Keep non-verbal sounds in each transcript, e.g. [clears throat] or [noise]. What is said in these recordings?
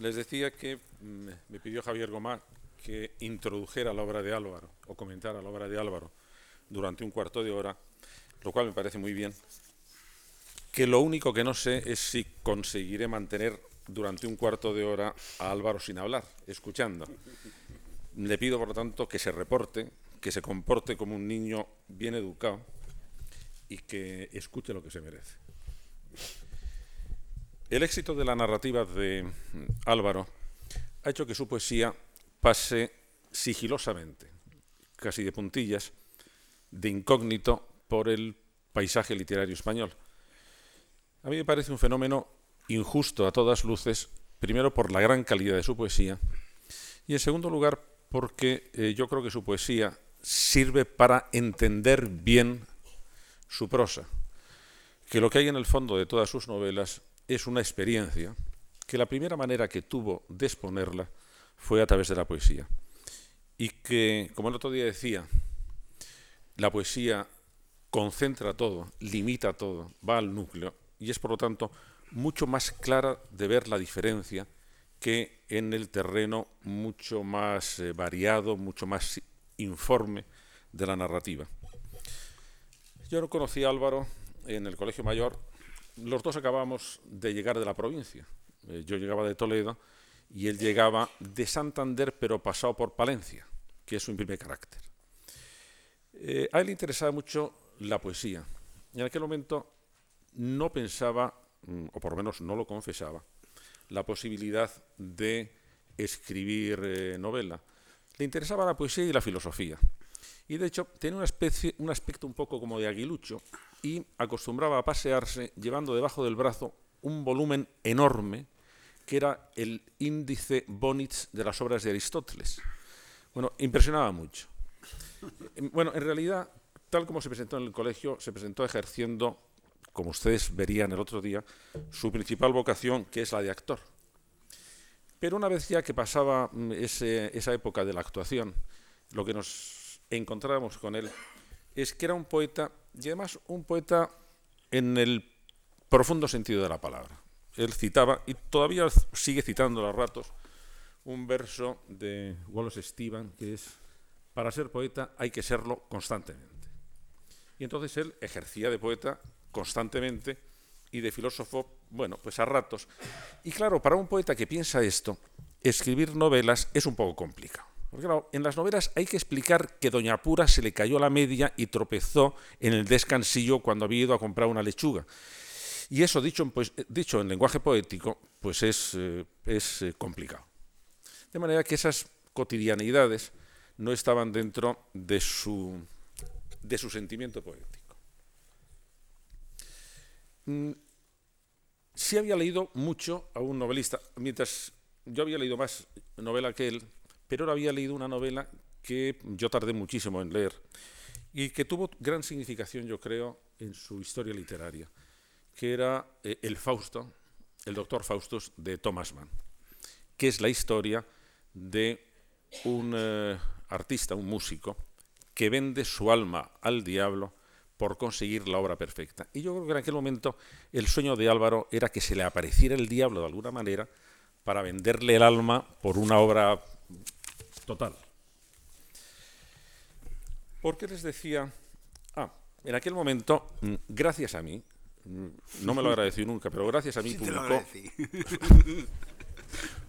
Les decía que mm, me pidió Javier Gomá que introdujera la obra de Álvaro o comentara la obra de Álvaro durante un cuarto de hora, lo cual me parece muy bien. Que lo único que no sé es si conseguiré mantener durante un cuarto de hora a Álvaro sin hablar, escuchando. Le pido, por lo tanto, que se reporte, que se comporte como un niño bien educado y que escuche lo que se merece. El éxito de la narrativa de Álvaro ha hecho que su poesía pase sigilosamente, casi de puntillas, de incógnito por el paisaje literario español. A mí me parece un fenómeno injusto a todas luces, primero por la gran calidad de su poesía y en segundo lugar porque eh, yo creo que su poesía sirve para entender bien su prosa, que lo que hay en el fondo de todas sus novelas es una experiencia que la primera manera que tuvo de exponerla fue a través de la poesía. Y que, como el otro día decía, la poesía concentra todo, limita todo, va al núcleo y es por lo tanto mucho más clara de ver la diferencia que en el terreno mucho más eh, variado, mucho más informe de la narrativa. Yo no conocí a Álvaro en el Colegio Mayor. Los dos acabamos de llegar de la provincia. Eh, yo llegaba de Toledo y él llegaba de Santander, pero pasado por Palencia, que es su primer carácter. Eh, a él le interesaba mucho la poesía. En aquel momento no pensaba, mm, o por lo menos no lo confesaba, la posibilidad de escribir eh, novela. Le interesaba la poesía y la filosofía. Y de hecho tenía una especie, un aspecto un poco como de aguilucho y acostumbraba a pasearse llevando debajo del brazo un volumen enorme que era el índice Bonitz de las obras de Aristóteles. Bueno, impresionaba mucho. Bueno, en realidad, tal como se presentó en el colegio, se presentó ejerciendo, como ustedes verían el otro día, su principal vocación, que es la de actor. Pero una vez ya que pasaba mm, esa época de la actuación, lo que nos encontrábamos con él es que era un poeta, y además un poeta en el profundo sentido de la palabra él citaba, y todavía sigue citando a ratos, un verso de Wallace Stephen que es, para ser poeta hay que serlo constantemente. Y entonces él ejercía de poeta constantemente y de filósofo, bueno, pues a ratos. Y claro, para un poeta que piensa esto, escribir novelas es un poco complicado. Porque claro, en las novelas hay que explicar que Doña Pura se le cayó la media y tropezó en el descansillo cuando había ido a comprar una lechuga. Y eso, dicho en, pues, en lenguaje poético, pues es, eh, eh, complicado. De manera que esas cotidianidades no estaban dentro de su, de su sentimiento poético. Mm, sí había leído mucho a un novelista, mientras yo había leído más novela que él, pero él había leído una novela que yo tardé muchísimo en leer y que tuvo gran significación, yo creo, en su historia literaria que era eh, el Fausto, el doctor Faustus de Thomas Mann, que es la historia de un eh, artista, un músico, que vende su alma al diablo por conseguir la obra perfecta. Y yo creo que en aquel momento el sueño de Álvaro era que se le apareciera el diablo de alguna manera para venderle el alma por una obra total. ¿Por qué les decía? Ah, en aquel momento, mm, gracias a mí, no me lo agradeció nunca, pero gracias a mí publicó, [laughs]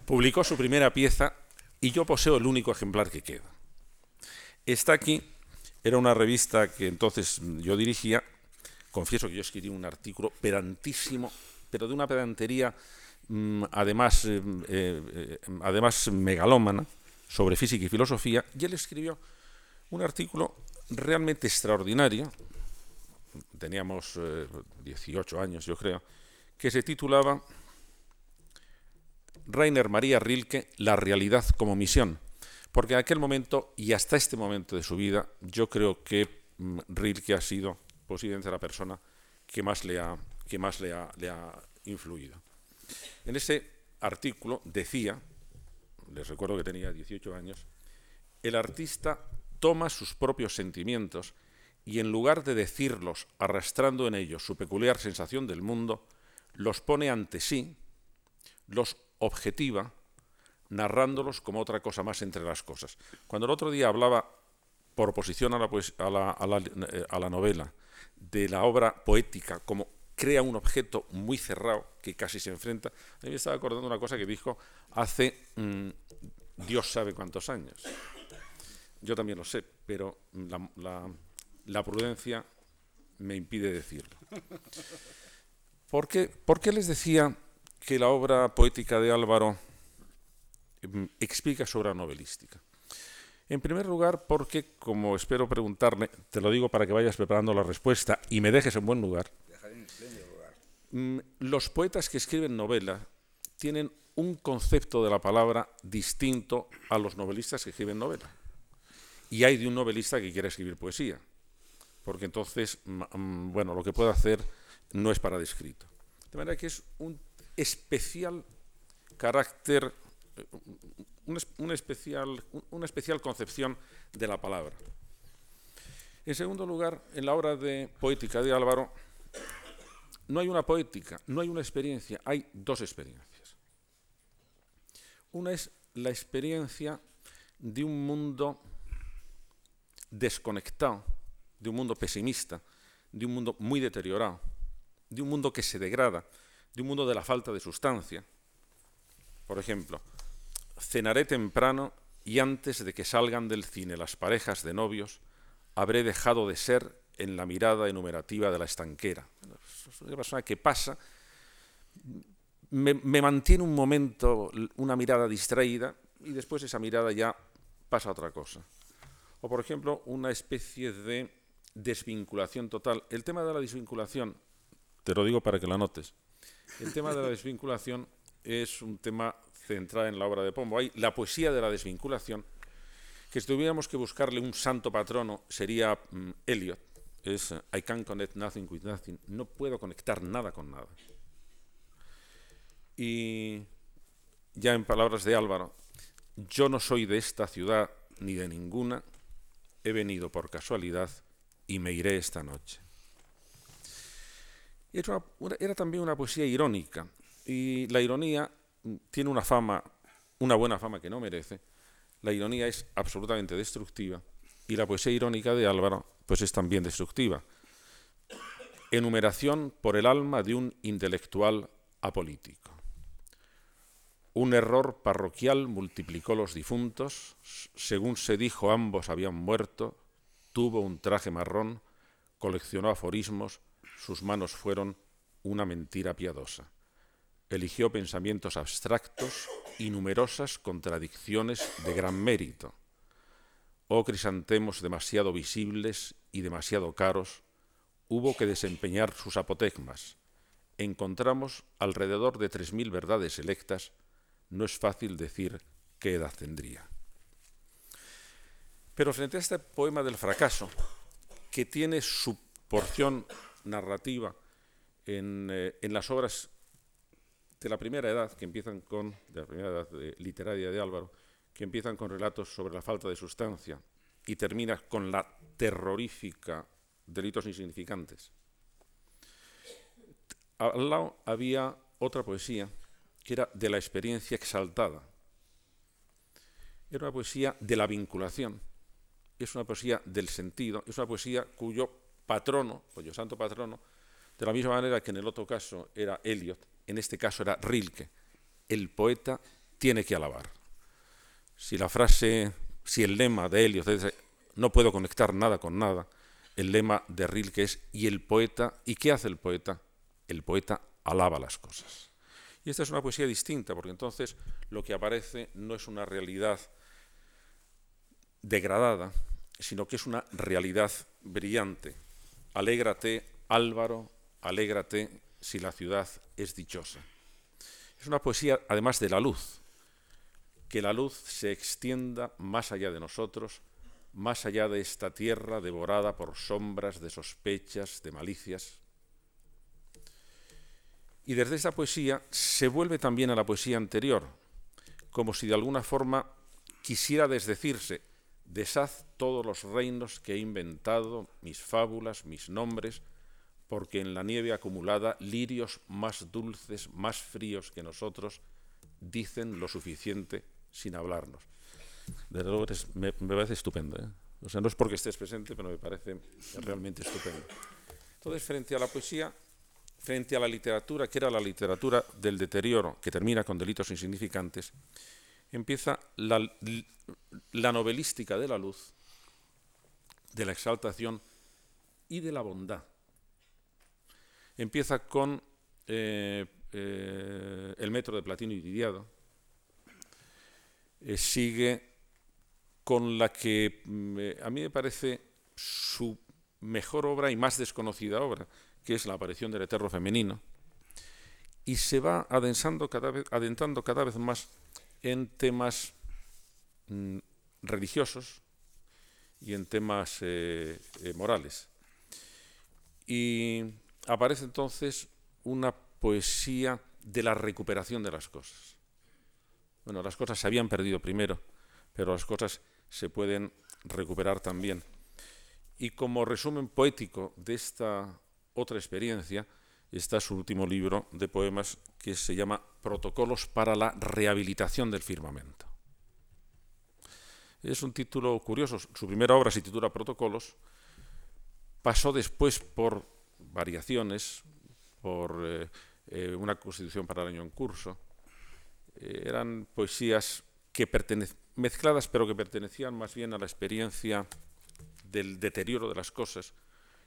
publicó su primera pieza y yo poseo el único ejemplar que queda. Está aquí, era una revista que entonces yo dirigía, confieso que yo escribí un artículo pedantísimo, pero de una pedantería mm, además, eh, eh, además megalómana, sobre física y filosofía, y él escribió un artículo realmente extraordinario, teníamos 18 eh, años, yo creo, que se titulaba Rainer María Rilke, La realidad como misión. Porque en aquel momento y hasta este momento de su vida, yo creo que mm, Rilke ha sido posiblemente la persona que más le ha, que más le ha influido. En ese artículo decía, les recuerdo que tenía 18 años, el artista toma sus propios sentimientos y en lugar de decirlos arrastrando en ellos su peculiar sensación del mundo, los pone ante sí, los objetiva narrándolos como otra cosa más entre las cosas. Cuando el otro día hablaba, por oposición a la, eh, a la novela, de la obra poética como crea un objeto muy cerrado que casi se enfrenta. A mí me estaba acordando una cosa que dijo hace mm, Dios sabe cuántos años. Yo también lo sé, pero la, prudencia me impide decirlo. ¿Por qué, ¿Por qué, les decía que la obra poética de Álvaro mm, explica su obra novelística? En primer lugar, porque, como espero preguntarle, te lo digo para que vayas preparando la respuesta y me dejes en buen lugar, los poetas que escriben novela tienen un concepto de la palabra distinto a los novelistas que escriben novela. Y hay de un novelista que quiere escribir poesía, porque entonces, mm, bueno, lo que puede hacer no es para descrito. De manera que es un especial carácter una, especial, una especial concepción de la palabra. En segundo lugar, en la obra de poética de Álvaro, no hay una poética, no hay una experiencia, hay dos experiencias. Una es la experiencia de un mundo desconectado, de un mundo pesimista, de un mundo muy deteriorado, de un mundo que se degrada, de un mundo de la falta de sustancia. Por ejemplo, cenaré temprano y antes de que salgan del cine las parejas de novios, habré dejado de ser en la mirada enumerativa de la estanquera. Es una persona que pasa, me, mantiene un momento una mirada distraída y después esa mirada ya pasa a otra cosa. O por ejemplo, una especie de desvinculación total. El tema de la desvinculación, te lo digo para que lo anotes, el tema de la [laughs] desvinculación es un tema central en la obra de Pombo. Hay la poesía de la desvinculación, que si tuviéramos que buscarle un santo patrono sería mm, Eliot. Es I can't connect nothing with nothing. No puedo conectar nada con nada. Y ya en palabras de Álvaro, yo no soy de esta ciudad ni de ninguna, he venido por casualidad y me iré esta noche. era también una poesía irónica, y la ironía tiene una fama, una buena fama que no merece. La ironía es absolutamente destructiva y la poesía irónica de Álvaro pues es también destructiva. Enumeración por el alma de un intelectual apolítico. Un error parroquial multiplicó los difuntos, según se dijo ambos habían muerto, tuvo un traje marrón, coleccionó aforismos, sus manos fueron una mentira piadosa eligió pensamientos abstractos y numerosas contradicciones de gran mérito. Oh crisantemos demasiado visibles y demasiado caros, hubo que desempeñar sus apotegmas. Encontramos alrededor de tres mil verdades electas, no es fácil decir qué edad tendría. Pero frente a este poema del fracaso, que tiene su porción narrativa en, eh, las obras de la primera edad, que empiezan con, de la primera edad literaria de Álvaro, que empiezan con relatos sobre la falta de sustancia y termina con la terrorífica delitos insignificantes. Al lado había otra poesía que era de la experiencia exaltada. Era una poesía de la vinculación, es una poesía del sentido, es una poesía cuyo patrono, cuyo santo patrono, de la misma manera que en el otro caso era Eliot, en este caso era Rilke, el poeta tiene que alabar. Si la frase, si el lema de Helios es no puedo conectar nada con nada, el lema de Rilke es y el poeta, ¿y qué hace el poeta? El poeta alaba las cosas. Y esta es una poesía distinta, porque entonces lo que aparece no es una realidad degradada, sino que es una realidad brillante. Alégrate, Álvaro, alégrate, si la ciudad es dichosa. Es una poesía, además de la luz, que la luz se extienda más allá de nosotros, más allá de esta tierra devorada por sombras de sospechas, de malicias. Y desde esta poesía se vuelve también a la poesía anterior, como si de alguna forma quisiera desdecirse, deshaz todos los reinos que he inventado, mis fábulas, mis nombres, porque en la nieve acumulada lirios más dulces, más fríos que nosotros, dicen lo suficiente sin hablarnos. De luego me, parece estupendo. ¿eh? O sea, no es porque estés presente, pero me parece realmente estupendo. Entonces, frente a la poesía, frente a la literatura, que era la literatura del deterioro, que termina con delitos insignificantes, empieza la, novelística de la luz, de la exaltación y de la bondad. Empieza con eh, eh, el metro de platino iridiado, eh, sigue con la que mm, a mí me parece su mejor obra y más desconocida obra, que es la aparición del eterno femenino, y se va adensando cada vez, adentrando cada vez más en temas mm, religiosos y en temas eh, eh, morales. Y aparece entonces una poesía de la recuperación de las cosas. Bueno, las cosas se habían perdido primero, pero las cosas se pueden recuperar también. Y como resumen poético de esta otra experiencia está su último libro de poemas que se llama Protocolos para la rehabilitación del firmamento. Es un título curioso. Su primera obra se titula Protocolos. Pasó después por variaciones, por eh, eh, una constitución para el año en curso. Eh, eran poesías mezcladas, pero que pertenecían más bien a la experiencia del deterioro de las cosas.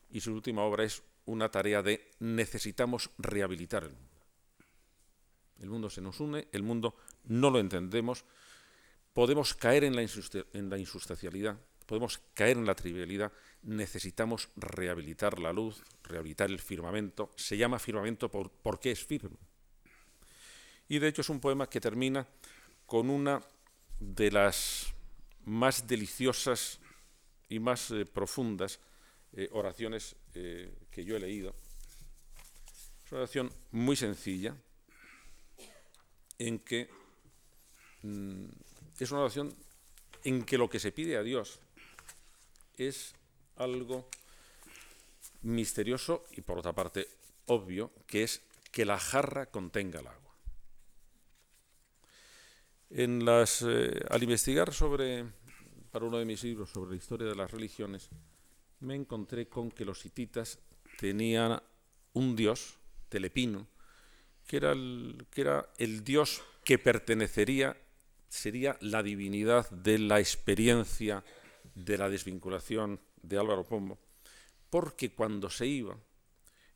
Y su última obra es una tarea de necesitamos rehabilitar el mundo. El mundo se nos une, el mundo no lo entendemos, podemos caer en la, insustancialidad, podemos caer en la trivialidad, necesitamos rehabilitar la luz, rehabilitar el firmamento. Se llama firmamento por, porque es firme. Y de hecho es un poema que termina con una de las más deliciosas y más eh, profundas eh, oraciones eh, que yo he leído. Es una oración muy sencilla, en que mm, es una oración en que lo que se pide a Dios es algo misterioso y por otra parte obvio, que es que la jarra contenga el agua. En las, eh, al investigar sobre, para uno de mis libros sobre la historia de las religiones, me encontré con que los hititas tenían un dios, Telepino, que era el, que era el dios que pertenecería, sería la divinidad de la experiencia de la desvinculación de Álvaro Pombo, porque cuando se iba,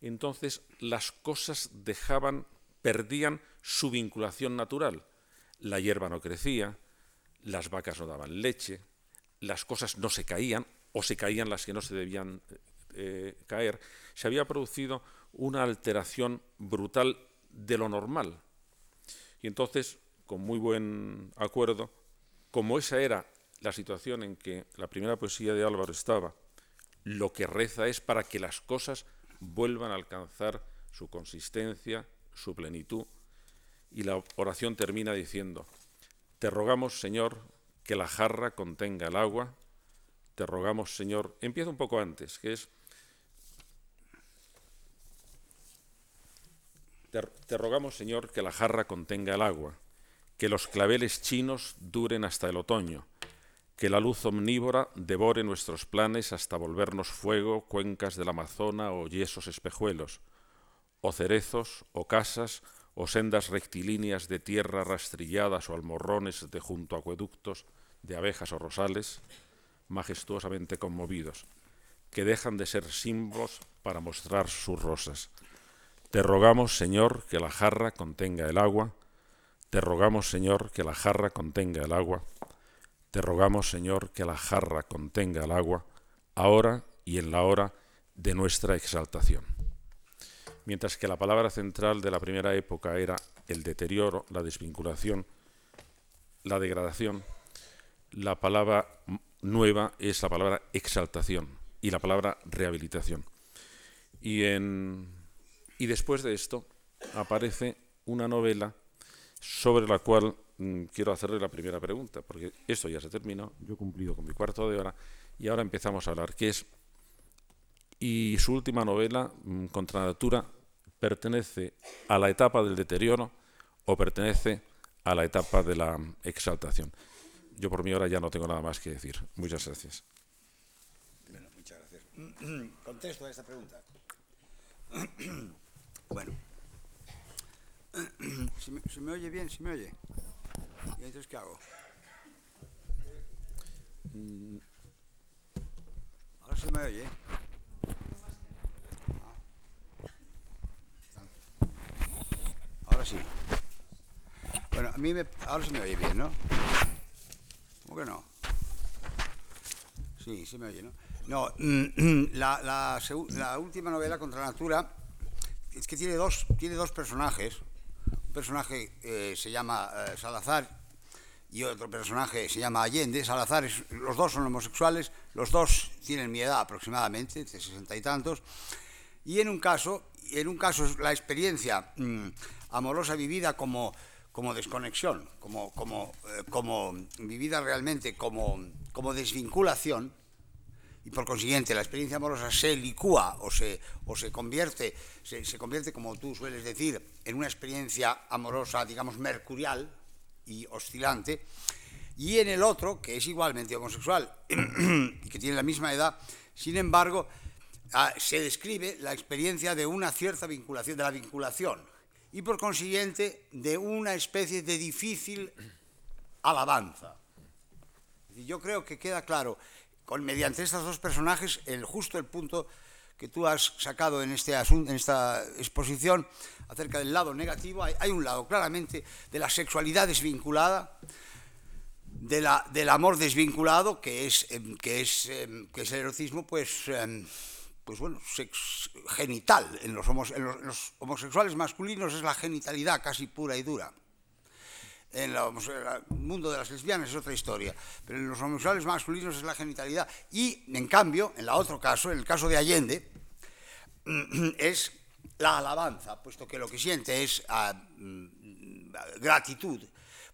entonces las cosas dejaban, perdían su vinculación natural. La hierba no crecía, las vacas no daban leche, las cosas no se caían, o se caían las que no se debían eh, caer, se había producido una alteración brutal de lo normal. Y entonces, con muy buen acuerdo, como esa era la situación en que la primera poesía de Álvaro estaba, lo que reza es para que las cosas vuelvan a alcanzar su consistencia, su plenitud, y la oración termina diciendo, te rogamos, Señor, que la jarra contenga el agua, te rogamos, Señor, empieza un poco antes, que es, te, rogamos, Señor, que la jarra contenga el agua, que los claveles chinos duren hasta el otoño, que la luz omnívora devore nuestros planes hasta volvernos fuego, cuencas del Amazona o yesos espejuelos, o cerezos, o casas, o sendas rectilíneas de tierra rastrilladas o almorrones de junto a acueductos de abejas o rosales, majestuosamente conmovidos, que dejan de ser símbolos para mostrar sus rosas. Te rogamos, Señor, que la jarra contenga el agua. Te rogamos, Señor, que la jarra contenga el agua. Te rogamos, Señor, que la jarra contenga el agua, ahora y en la hora de nuestra exaltación. Mientras que la palabra central de la primera época era el deterioro, la desvinculación, la degradación, la palabra nueva es la palabra exaltación y la palabra rehabilitación. Y, después de esto aparece una novela sobre la cual mm, quiero hacerle la primera pregunta, porque esto ya se terminó, yo he cumplido con mi cuarto de hora y ahora empezamos a hablar, que es, y su última novela, mm, Contra Natura, pertenece a la etapa del deterioro o pertenece a la etapa de la exaltación. Yo por mi hora ya no tengo nada más que decir. Muchas gracias. Bueno, muchas gracias. [clears throat] Contesto a esta pregunta. [clears throat] Bueno. [clears throat] ¿Se me, ¿Se me, oye bien? ¿Se me oye? ¿Y entonces qué hago? Ahora se me oye. Ahora sí. Bueno, a mí me, ahora se me oye bien, ¿no? ¿Cómo que no? Sí, se me oye, ¿no? No, [clears throat] la, la, la, última novela, Contra la Natura, es que tiene dos, tiene dos personajes. Un personaje eh, se llama eh, Salazar y otro personaje se llama Allende. Salazar, es, los dos son homosexuales, los dos tienen mi edad aproximadamente, de sesenta y tantos. Y en un caso, en un caso la experiencia mmm, amorosa vivida como, como desconexión, como, como, eh, como vivida realmente como, como desvinculación, y por consiguiente la experiencia amorosa se licúa o se, o se, convierte, se, convierte, como tú sueles decir, en una experiencia amorosa, digamos, mercurial y oscilante, y en el otro, que es igualmente homosexual [clears throat] y que tiene la misma edad, sin embargo, ah, se describe la experiencia de una cierta vinculación, de la vinculación, y por consiguiente de una especie de difícil alabanza. Yo creo que queda claro con, mediante estos dos personajes, el, justo el punto que tú has sacado en, este asunto, en esta exposición acerca del lado negativo, hay, un lado claramente de la sexualidad desvinculada, de la, del amor desvinculado, que es, que es, que es el erotismo, pues, pues bueno, sex, genital. En los, homosexuales masculinos es la genitalidad casi pura y dura en el mundo de las lesbianas es otra historia, pero en los homosexuales masculinos es la genitalidad. Y, en cambio, en el otro caso, en el caso de Allende, [clears throat] es la alabanza, puesto que lo que siente es uh, gratitud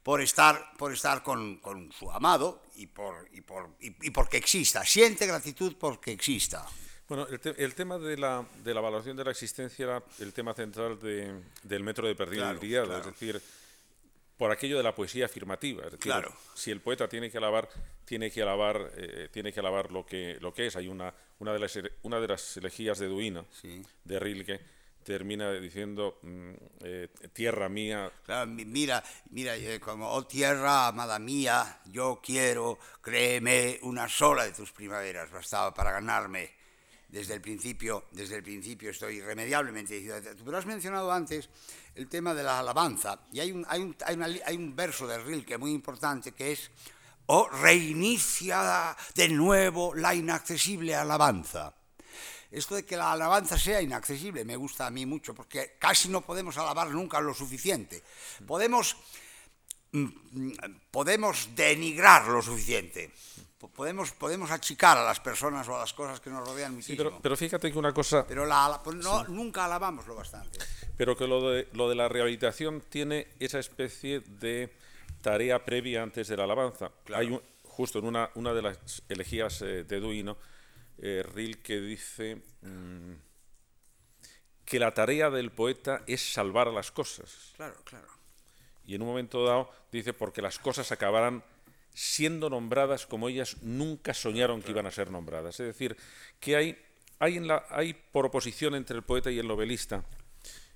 por estar, por estar con, su amado y, por, y, por, y, porque exista. Siente gratitud porque exista. Bueno, el, te, el tema de la, de la, valoración de la existencia era el tema central de, del metro de Perdido claro, claro. es decir, por aquello de la poesía afirmativa. Es decir, claro. Si el poeta tiene que alabar, tiene que alabar, eh, tiene que alabar lo que lo que es. Hay una una de las una de las elegías de Duino, sí. de Rilke, termina diciendo mm, eh, tierra mía. Claro, mira, mira, eh, como oh tierra amada mía, yo quiero, créeme, una sola de tus primaveras bastaba para ganarme. Desde el principio, desde el principio estoy irremediablemente decidido. Pero has mencionado antes el tema de la alabanza y hay un, hay un, hay una, hay verso de Rilke muy importante que es oh reinicia de nuevo la inaccesible alabanza. Esto de que la alabanza sea inaccesible me gusta a mí mucho porque casi no podemos alabar nunca lo suficiente. Podemos, mm, podemos denigrar lo suficiente. Podemos, podemos achicar a las personas o a las cosas que nos rodean muchísimo. Sí, pero, pero, fíjate que una cosa... Pero la, no, sí. nunca alabamos lo bastante. Pero que lo de, lo de la rehabilitación tiene esa especie de tarea previa antes de la alabanza. Claro. Hay un, justo en una, una de las elegías eh, de Duino, eh, Rilke dice mmm, que la tarea del poeta es salvar a las cosas. Claro, claro. Y en un momento dado dice porque las cosas acabarán siendo nombradas como ellas nunca soñaron que iban a ser nombradas. Es decir, que hay, hay, en la, hay por oposición entre el poeta y el novelista,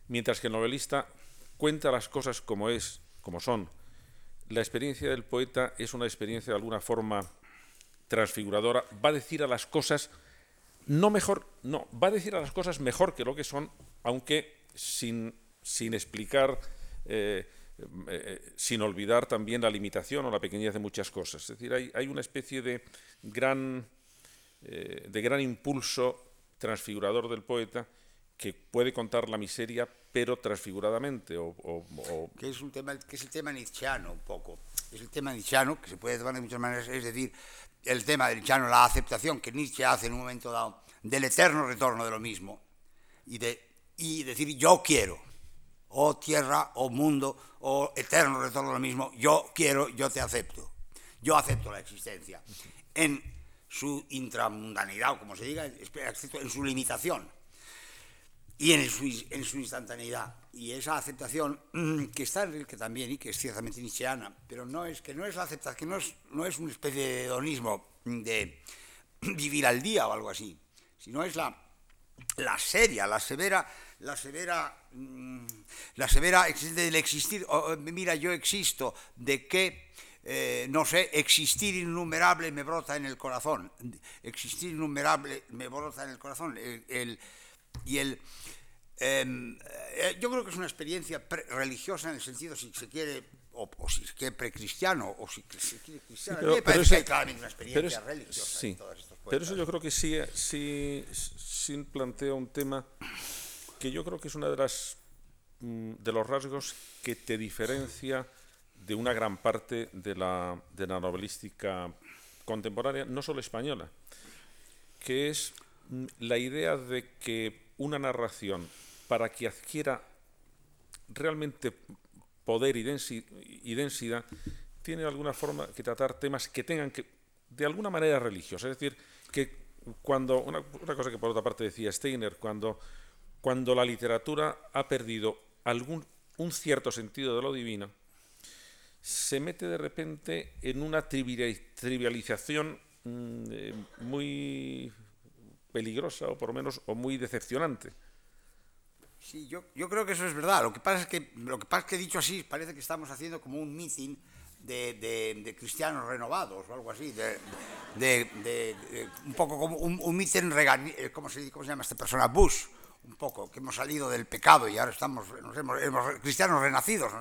mientras que el novelista cuenta las cosas como es, como son. La experiencia del poeta es una experiencia de alguna forma transfiguradora, va a decir a las cosas no mejor, no, va a decir a las cosas mejor que lo que son, aunque sin, sin explicar eh, eh, sin olvidar también la limitación o la pequeñez de muchas cosas. Es decir, hay, hay una especie de gran, eh, de gran impulso transfigurador del poeta que puede contar la miseria, pero transfiguradamente. O, o, o... Que, es un tema, que es el tema nietzscheano, un poco. Es el tema nietzscheano, que se puede tomar de muchas maneras, es decir, el tema del nietzscheano, la aceptación que Nietzsche hace en un momento dado del eterno retorno de lo mismo y, de, y decir yo quiero, o tierra, o mundo, o eterno retorno lo mismo, yo quiero, yo te acepto. Yo acepto la existencia. En su intramundanidad, o como se diga, en su limitación y en su, instantaneidad. y esa aceptación que está en que también y que es ciertamente nietzscheana, pero no es que no es la aceptación, que no es, no es una especie de hedonismo de vivir al día o algo así, sino es la, la seria, la severa, la severa, mm, la severa del existir. mira, yo existo, de que eh, no sé, existir innumerable me brota en el corazón, existir innumerable me brota en el corazón, el, y el em, eh, yo creo que es una experiencia religiosa en el sentido, si se quiere, o, si se quiere precristiano, o si se quiere cristiano. pero, pero eso, hay claramente una experiencia religiosa. Sí, pero eso yo creo que sí, sí, sí plantea un tema que yo creo que es una de las mm, de los rasgos que te diferencia de una gran parte de la, de la novelística contemporánea, no solo española, que es mm, la idea de que una narración, para que adquiera realmente poder y, densidad, tiene alguna forma que tratar temas que tengan que, de alguna manera religiosa. Es decir, que cuando, una, cosa que por otra parte decía Steiner, cuando, cuando la literatura ha perdido algún, un cierto sentido de lo divino, se mete de repente en una trivialización mm, eh, muy peligrosa o por lo menos o muy decepcionante. Sí, yo, yo creo que eso es verdad. Lo que pasa es que lo que pasa es que dicho así parece que estamos haciendo como un meeting de, de, cristianos renovados o algo así, de, de un poco como un, un meeting eh, ¿cómo se, ¿cómo se llama esta persona? Bush, un poco, que hemos salido del pecado y ahora estamos, nos hemos, cristianos renacidos.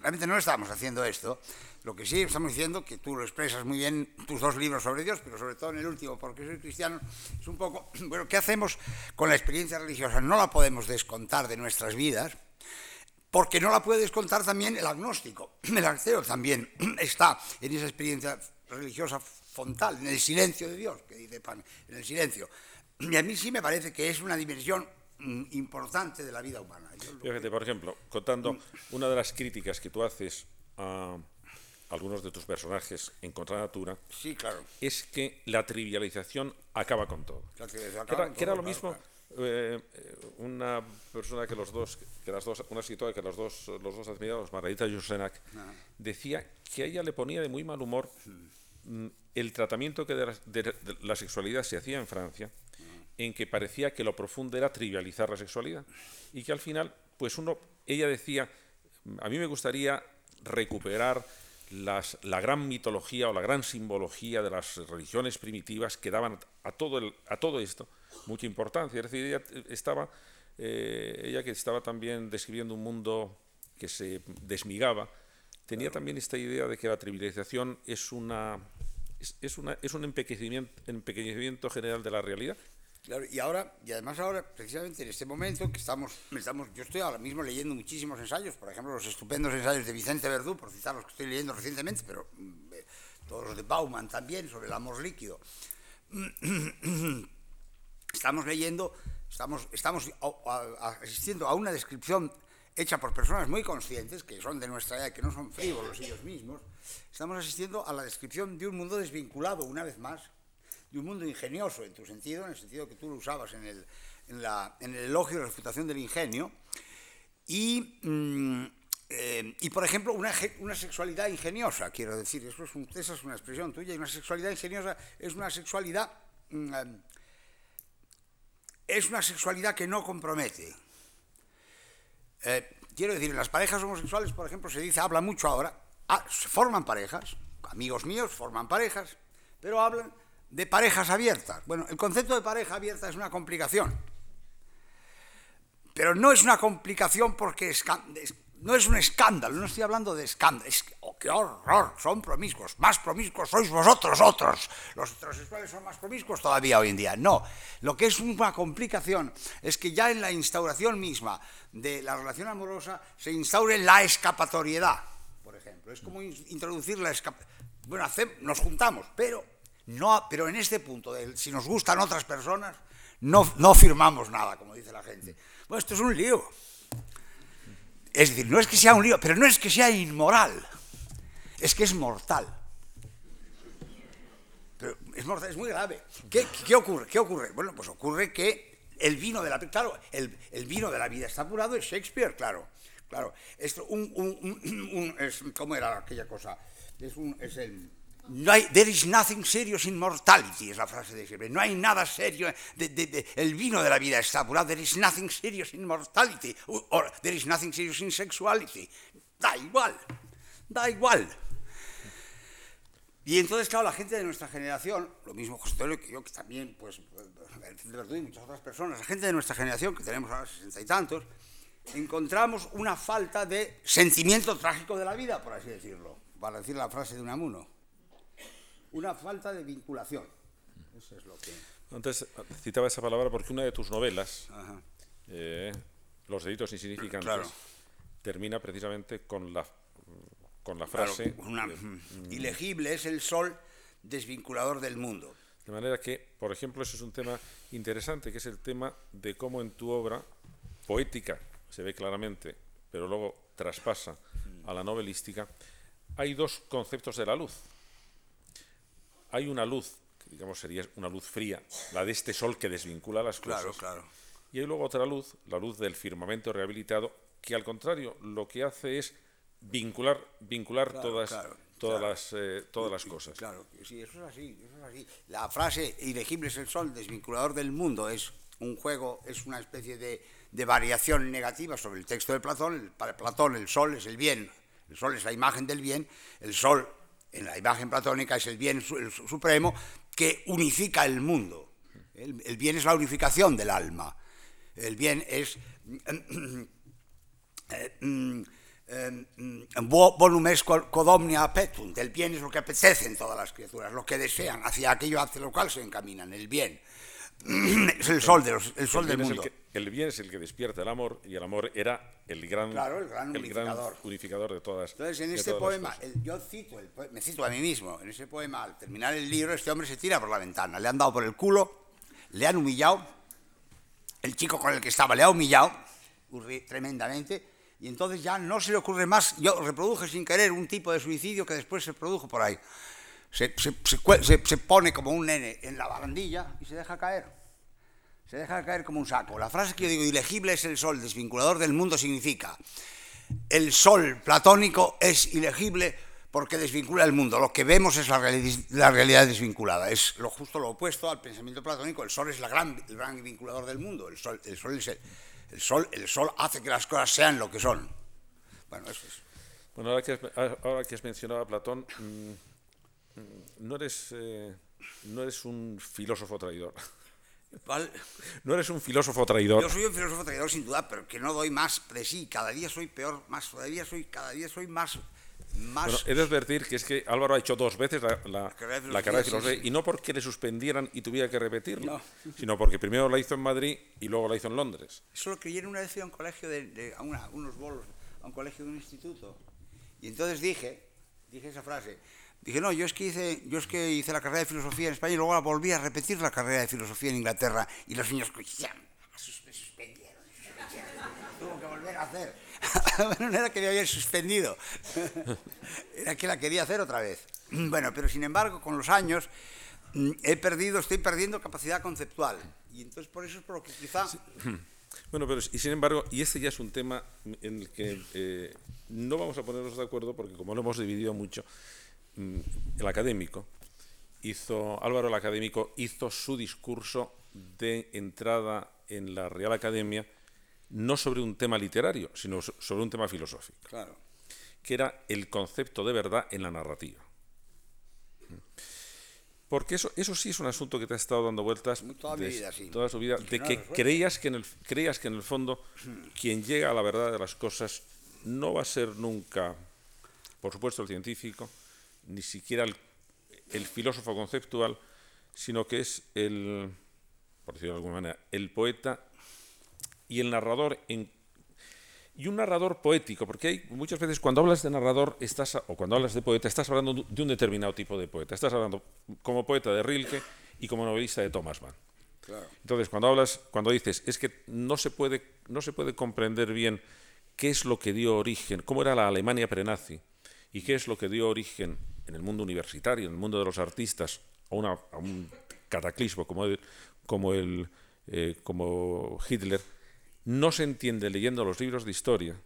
realmente no estamos haciendo esto. Lo que sí estamos diciendo, que tú lo expresas muy bien, tus dos libros sobre Dios, pero sobre todo en el último, porque soy cristiano, es un poco, [clears throat] bueno, ¿qué hacemos con la experiencia religiosa? No la podemos descontar de nuestras vidas, porque no la puede descontar también el agnóstico. [clears throat] El ateo también [clears throat] está en esa experiencia religiosa frontal, en el silencio de Dios, que dice Pan, en el silencio. Y a mí sí me parece que es una dimensión mm, importante de la vida humana. Fíjate, por ejemplo, contando una de las críticas que tú haces a algunos de tus personajes en Contranatura, sí, claro. es que la trivialización acaba con todo. que era, lo mismo eh, una persona que los dos, que las dos, una escritora que los dos, los dos admirados, Margarita Jusenak, ah. decía que a ella le ponía de muy mal humor mm, el tratamiento que de la sexualidad se hacía en Francia en que parecía que lo profundo era trivializar la sexualidad y que al final, pues uno, ella decía, a mí me gustaría recuperar las, la gran mitología o la gran simbología de las religiones primitivas que daban a todo, el, a todo esto mucha importancia. Es decir, ella estaba, eh, ella que estaba también describiendo un mundo que se desmigaba, tenía también esta idea de que la trivialización es una es, una, es un empequeñecimiento, empequeñecimiento general de la realidad y ahora, y además ahora, precisamente en este momento que estamos, estamos, yo estoy ahora mismo leyendo muchísimos ensayos, por ejemplo, los estupendos ensayos de Vicente Verdú, por citar los que estoy leyendo recientemente, pero mm, eh, todos los de Bauman también, sobre el amor líquido. [clears throat] Estamos leyendo, estamos, estamos asistiendo a una descripción hecha por personas muy conscientes, que son de nuestra edad, que no son frívolos ellos mismos, estamos asistiendo a la descripción de un mundo desvinculado, una vez más, de un mundo ingenioso en tu sentido, en el sentido que tú lo usabas en el, en la, en el elogio y la reputación del ingenio, y, mm, eh, y por ejemplo, una, una, sexualidad ingeniosa, quiero decir, eso es esa es una expresión tuya, y una sexualidad ingeniosa es una sexualidad, mm, es una sexualidad que no compromete. Eh, quiero decir, en las parejas homosexuales, por ejemplo, se dice, habla mucho ahora, ah, forman parejas, amigos míos forman parejas, pero hablan de parejas abiertas. Bueno, el concepto de pareja abierta es una complicación. Pero no es una complicación porque no es un escándalo, no estoy hablando de escándalo. Es, oh, ¡Qué horror! Son promiscuos. Más promiscuos sois vosotros otros. Los heterosexuales son más promiscuos todavía hoy en día. No. Lo que es una complicación es que ya en la instauración misma de la relación amorosa se instaure la escapatoriedad, por ejemplo. Es como introducir la escapatoriedad. Bueno, nos juntamos, pero no, pero en este punto, si nos gustan otras personas, no, no firmamos nada, como dice la gente. Bueno, esto es un lío. Es decir, no es que sea un lío, pero no es que sea inmoral, es que es mortal. Pero es mortal, es muy grave. ¿Qué, qué ocurre? ¿Qué ocurre? Bueno, pues ocurre que El vino de la claro, el, el vino de la vida está apurado es Shakespeare, claro. Claro, esto, es, ¿cómo era aquella cosa? Es, un, es el, there is nothing serious in mortality, es la frase de siempre. No hay nada serio. El vino de la vida está apurado. There is nothing serious in mortality. Or there is nothing serious in sexuality. Da igual. Da igual. Y entonces, claro, la gente de nuestra generación, lo mismo José Antonio que yo, que también, pues, el y muchas otras personas, la gente de nuestra generación, que tenemos ahora sesenta y tantos, encontramos una falta de sentimiento trágico de la vida, por así decirlo, para decir la frase de Unamuno. Una falta de vinculación. Eso es lo que... Antes citaba esa palabra porque una de tus novelas, eh, Los delitos insignificantes, claro. termina precisamente con la, con la frase... Claro, una, eh, ilegible es el sol desvinculador del mundo. De manera que, por ejemplo, eso es un tema interesante, que es el tema de cómo en tu obra poética, se ve claramente, pero luego traspasa a la novelística, hay dos conceptos de la luz. Hay una luz, que digamos sería una luz fría, la de este sol que desvincula las cosas. Claro, claro. Y hay luego otra luz, la luz del firmamento rehabilitado, que al contrario lo que hace es vincular, vincular claro, todas, claro, todas, claro. Las, eh, todas las cosas. Claro, sí, eso es así, eso es así. La frase ilegible es el sol, desvinculador del mundo, es un juego, es una especie de, de variación negativa sobre el texto de Platón. El, para Platón el sol es el bien, el sol es la imagen del bien, el sol en la imagen platónica es el bien supremo que unifica el mundo. El, bien es la unificación del alma. El bien es... bonum es codomnia petunt. El bien es lo que apetece en todas las criaturas, lo que desean, hacia aquello hacia lo cual se encaminan, el bien. [clears throat] es el sol, de los, el sol el del mundo. El, que, el, bien es el que despierta el amor y el amor era el gran, claro, el gran, unificador. gran unificador de todas Entonces, en este poema, yo cito, el, me cito a mí mismo, en ese poema, al terminar el libro, este hombre se tira por la ventana, le han dado por el culo, le han humillado, el chico con el que estaba le ha humillado tremendamente, y entonces ya no se le ocurre más, yo reproduje sin querer un tipo de suicidio que después se produjo por ahí. Se, se, se, se, pone como un nene en la barandilla y se deja caer. Se deja caer como un saco. La frase que yo digo, ilegible es el sol, desvinculador del mundo, significa el sol platónico es ilegible porque desvincula el mundo. Lo que vemos es la, reali la realidad desvinculada. Es lo justo lo opuesto al pensamiento platónico. El sol es la gran, el gran vinculador del mundo. El sol, el, sol es el, el, sol, el sol hace que las cosas sean lo que son. Bueno, eso es. Bueno, ahora que has, ahora que has mencionado a Platón, mmm, no eres, eh, no eres un filósofo traidor. No eres un filósofo traidor. Yo soy un filósofo traidor sin duda, pero que no doy más de sí. Cada día soy peor, más todavía soy, cada día soy más. más... Bueno, he de advertir que es que Álvaro ha hecho dos veces la, la, la carrera de, filosofía sí, sí. y no porque le suspendieran y tuviera que repetirlo, no. sino porque primero la hizo en Madrid y luego la hizo en Londres. Eso lo creí en una vez fui a un colegio de, de a, una, unos bolos, a un colegio de un instituto. Y entonces dije, dije esa frase, Dije, no, yo es, que hice, yo es que hice la carrera de filosofía en España y luego la volví a repetir la carrera de filosofía en Inglaterra. Y los niños, ya, me suspendieron. Tuvo que volver a hacer. [laughs] no era que me habían suspendido, [laughs] era que la quería hacer otra vez. Bueno, pero sin embargo, con los años he perdido, estoy perdiendo capacidad conceptual. Y entonces por eso es por lo que quizá... [laughs] Bueno, pero y sin embargo, y este ya es un tema en el que eh, no vamos a ponernos de acuerdo porque como lo hemos dividido mucho, el académico, hizo, Álvaro el académico hizo su discurso de entrada en la Real Academia no sobre un tema literario, sino sobre un tema filosófico, claro. que era el concepto de verdad en la narrativa. Porque eso, eso sí es un asunto que te ha estado dando vueltas toda, de, vida, sí. toda su vida, de que creías que, en el, creías que en el fondo quien llega a la verdad de las cosas no va a ser nunca, por supuesto, el científico, ni siquiera el, el, filósofo conceptual, sino que es el, por decirlo de alguna manera, el poeta y el narrador en, y un narrador poético, porque hay muchas veces cuando hablas de narrador estás o cuando hablas de poeta estás hablando de un determinado tipo de poeta, estás hablando como poeta de Rilke y como novelista de Thomas Mann. Claro. Entonces, cuando hablas, cuando dices, es que no se puede no se puede comprender bien qué es lo que dio origen, cómo era la Alemania prenazi y qué es lo que dio origen en el mundo universitario, en el mundo de los artistas, a, una, a un cataclismo como el, como el, eh, como Hitler, no se entiende leyendo los libros de historia,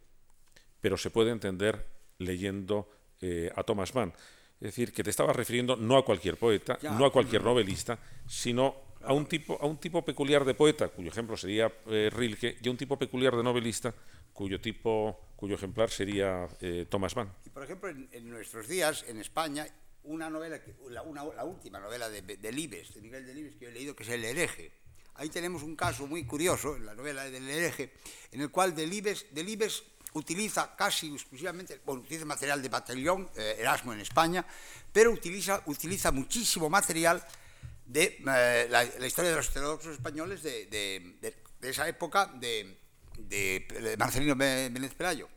pero se puede entender leyendo eh, a Thomas Mann. Es decir, que te estabas refiriendo no a cualquier poeta, no a cualquier novelista, sino a un tipo, a un tipo peculiar de poeta, cuyo ejemplo sería eh, Rilke, y a un tipo peculiar de novelista, cuyo tipo, cuyo ejemplar sería eh, Thomas Mann. Y por ejemplo, en, nuestros días, en España, una novela, la, última novela de, de Libes, de Miguel Delibes, que he leído, que es El hereje. Ahí tenemos un caso muy curioso, en la novela del hereje, en el cual Delibes, Delibes utiliza casi exclusivamente, bueno, utiliza material de batallón, eh, Erasmo en España, pero utiliza, utiliza muchísimo material de eh, la, historia de los heterodoxos españoles de, de, de esa época de, Marcelino Méndez Pelayo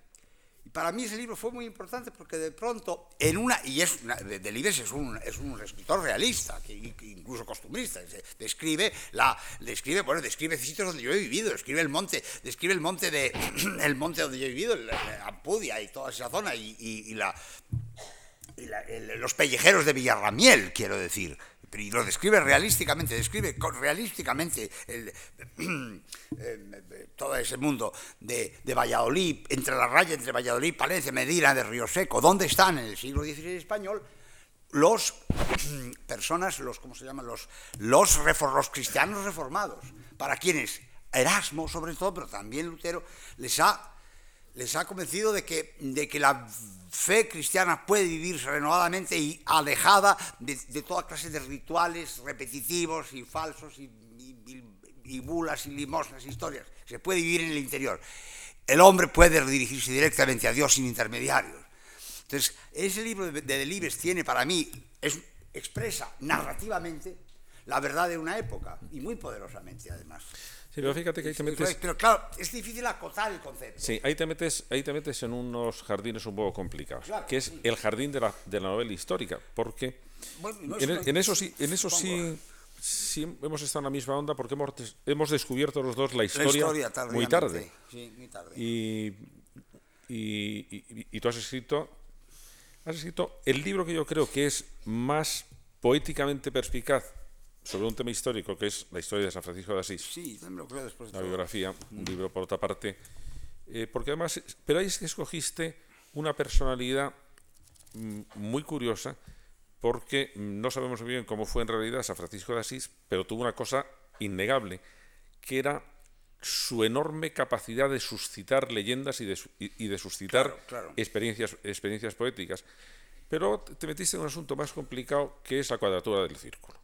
para mí ese libro fue muy importante porque de pronto, en una, y es Delibes es un, es un escritor realista, que, incluso costumbrista, describe, la, describe, bueno, describe sitios donde yo he vivido, describe el monte, describe el monte, de, [clears throat] el monte donde yo he vivido, Ampudia y toda esa zona, y, y, la, los pellejeros de Villarramiel, quiero decir y lo describe realísticamente, describe realísticamente [clears throat] eh, todo ese mundo de, Valladolid, entre la raya entre Valladolid, Palencia, Medina, de Río Seco, ¿dónde están en el siglo XVI español los [clears throat] personas, los, ¿cómo se llaman? Los, los, los cristianos reformados, para quienes Erasmo, sobre todo, pero también Lutero, les ha les ha convencido de que, de que la fe cristiana puede vivirse renovadamente y alejada de, toda clase de rituales repetitivos y falsos y, bulas y limosnas, historias. Se puede vivir en el interior. El hombre puede dirigirse directamente a Dios sin intermediarios. Entonces, ese libro de, Delibes tiene para mí, es, expresa narrativamente la verdad de una época y muy poderosamente además. Sí, pero fíjate que ahí te metes... Pero claro, es difícil acotar el concepto. Sí, ahí te metes, ahí te metes en unos jardines un poco complicados, que es el jardín de la, de la novela histórica, porque en, eso sí, en eso sí, sí hemos estado en la misma onda porque hemos, hemos descubierto los dos la historia, muy tarde. Sí, muy tarde. Y, y, y tú has escrito, has escrito el libro que yo creo que es más poéticamente perspicaz sobre un tema histórico que es la historia de San Francisco de Asís. Sí, lo creo después de La biografía, un libro por otra parte. Eh, porque además, pero ahí es que escogiste una personalidad mm, muy curiosa porque no sabemos muy bien cómo fue en realidad San Francisco de Asís, pero tuvo una cosa innegable, que era su enorme capacidad de suscitar leyendas y de, y de suscitar Experiencias, experiencias poéticas. Pero te metiste en un asunto más complicado que es la cuadratura del círculo.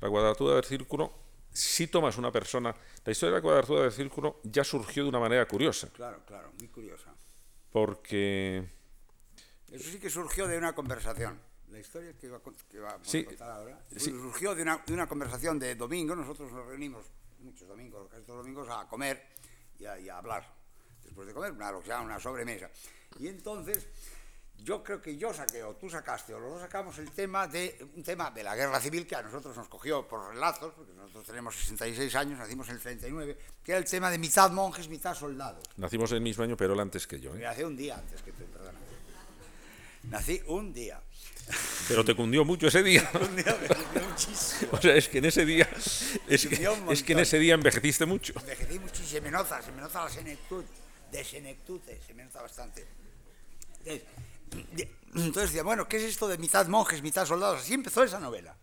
La cuadratura del círculo, si tomas una persona, la historia de la cuadratura del círculo ya surgió de una manera curiosa. Claro, claro, muy curiosa. Porque... Eso sí que surgió de una conversación. La historia que, va, que a contar ahora surgió de una, de una, conversación de domingo. Nosotros nos reunimos muchos domingos, casi todos los domingos, a comer y a, y a hablar. Después de comer, una, una sobremesa. Y entonces yo creo que yo saqué, o tú sacaste, o los dos sacamos el tema de un tema de la guerra civil que a nosotros nos cogió por relazos, porque nosotros tenemos 66 años, nacimos en el 39, que era el tema de mitad monjes, mitad soldados. Nacimos el mismo año, pero él antes que yo. ¿eh? Nací un día antes que tú, perdona. Nací un día. Pero te cundió mucho ese día. [laughs] un día me cundió muchísimo. O sea, es que en ese día, es que, es que en ese día envejeciste mucho. Envejecí muchísimo, se me nota, se me nota la senectud, de senectud, se me nota bastante. Entonces, entonces decía, bueno, ¿qué es esto de mitad monjes, mitad soldados? Así empezó esa novela.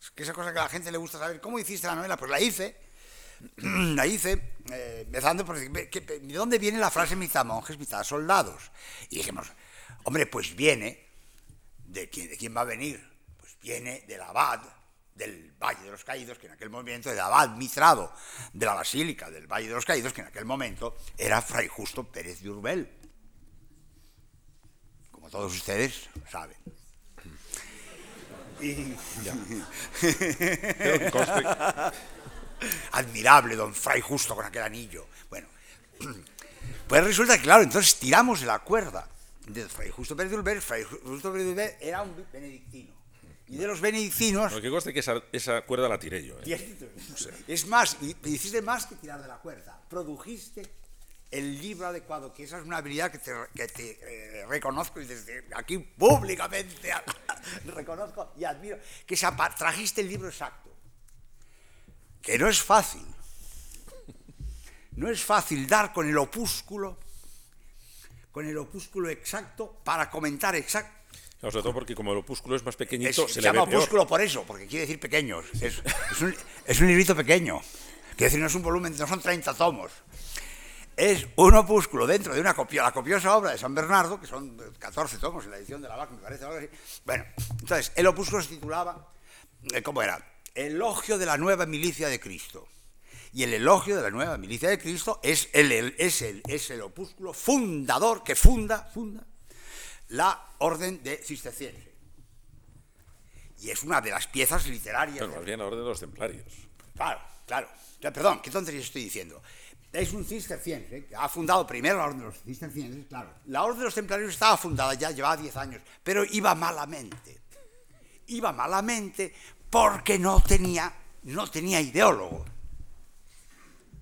Es que esa cosa que a la gente le gusta saber, ¿cómo hiciste la novela? Pues la hice, [clears throat] la hice, eh, empezando por decir, ¿de dónde viene la frase mitad monjes, mitad soldados? Y dijimos, hombre, pues viene, ¿de quién, va a venir? Pues viene del abad del Valle de los Caídos, que en aquel momento era abad mitrado de la Basílica del Valle de los Caídos, que en aquel momento era Fray Justo Pérez de Urbel todos ustedes saben. [laughs] Admirable, don Fray Justo con aquel anillo. Bueno, [clears throat] pues resulta que, claro, entonces tiramos de la cuerda de Fray Justo Pérez de Fray Justo Pérez de era un benedictino. Y de los benedictinos. Lo que conste que esa, cuerda la tiré yo. ¿eh? Es más, hiciste más que tirar de la cuerda. Produjiste el libro adecuado, que esa es una habilidad que te, eh, reconozco y desde aquí públicamente [laughs] reconozco y admiro, que trajiste el libro exacto. que no es fácil. No es fácil dar con el opúsculo, con el opúsculo exacto para comentar exacto. Claro, sobre todo porque como el opúsculo es más pequeñito, Es- se, se, le llama peor. opúsculo por eso, porque quiere decir pequeños. Es, es un, es un librito pequeño. Quiere decir, no es un volumen, no son 30 tomos. Es un opúsculo dentro de una copia, la copiosa obra de San Bernardo, que son 14 tomos en la edición de la VAC, me parece. algo así. Bueno, entonces, el opúsculo se titulaba, eh, ¿cómo era? Elogio de la nueva milicia de Cristo. Y el elogio de la nueva milicia de Cristo es el, el- es el, es el opúsculo fundador que funda, funda la orden de cisterciense. Y es una de las piezas literarias. Bueno, más bien la orden de los templarios. Claro, claro. Perdón, ¿qué tonterías estoy diciendo? Es un cisterciense que ha fundado primero la orden de los cistercienses, claro. La orden de los templarios estaba fundada ya, llevaba 10 años, pero iba malamente. Iba malamente porque no tenía, no tenía ideólogo.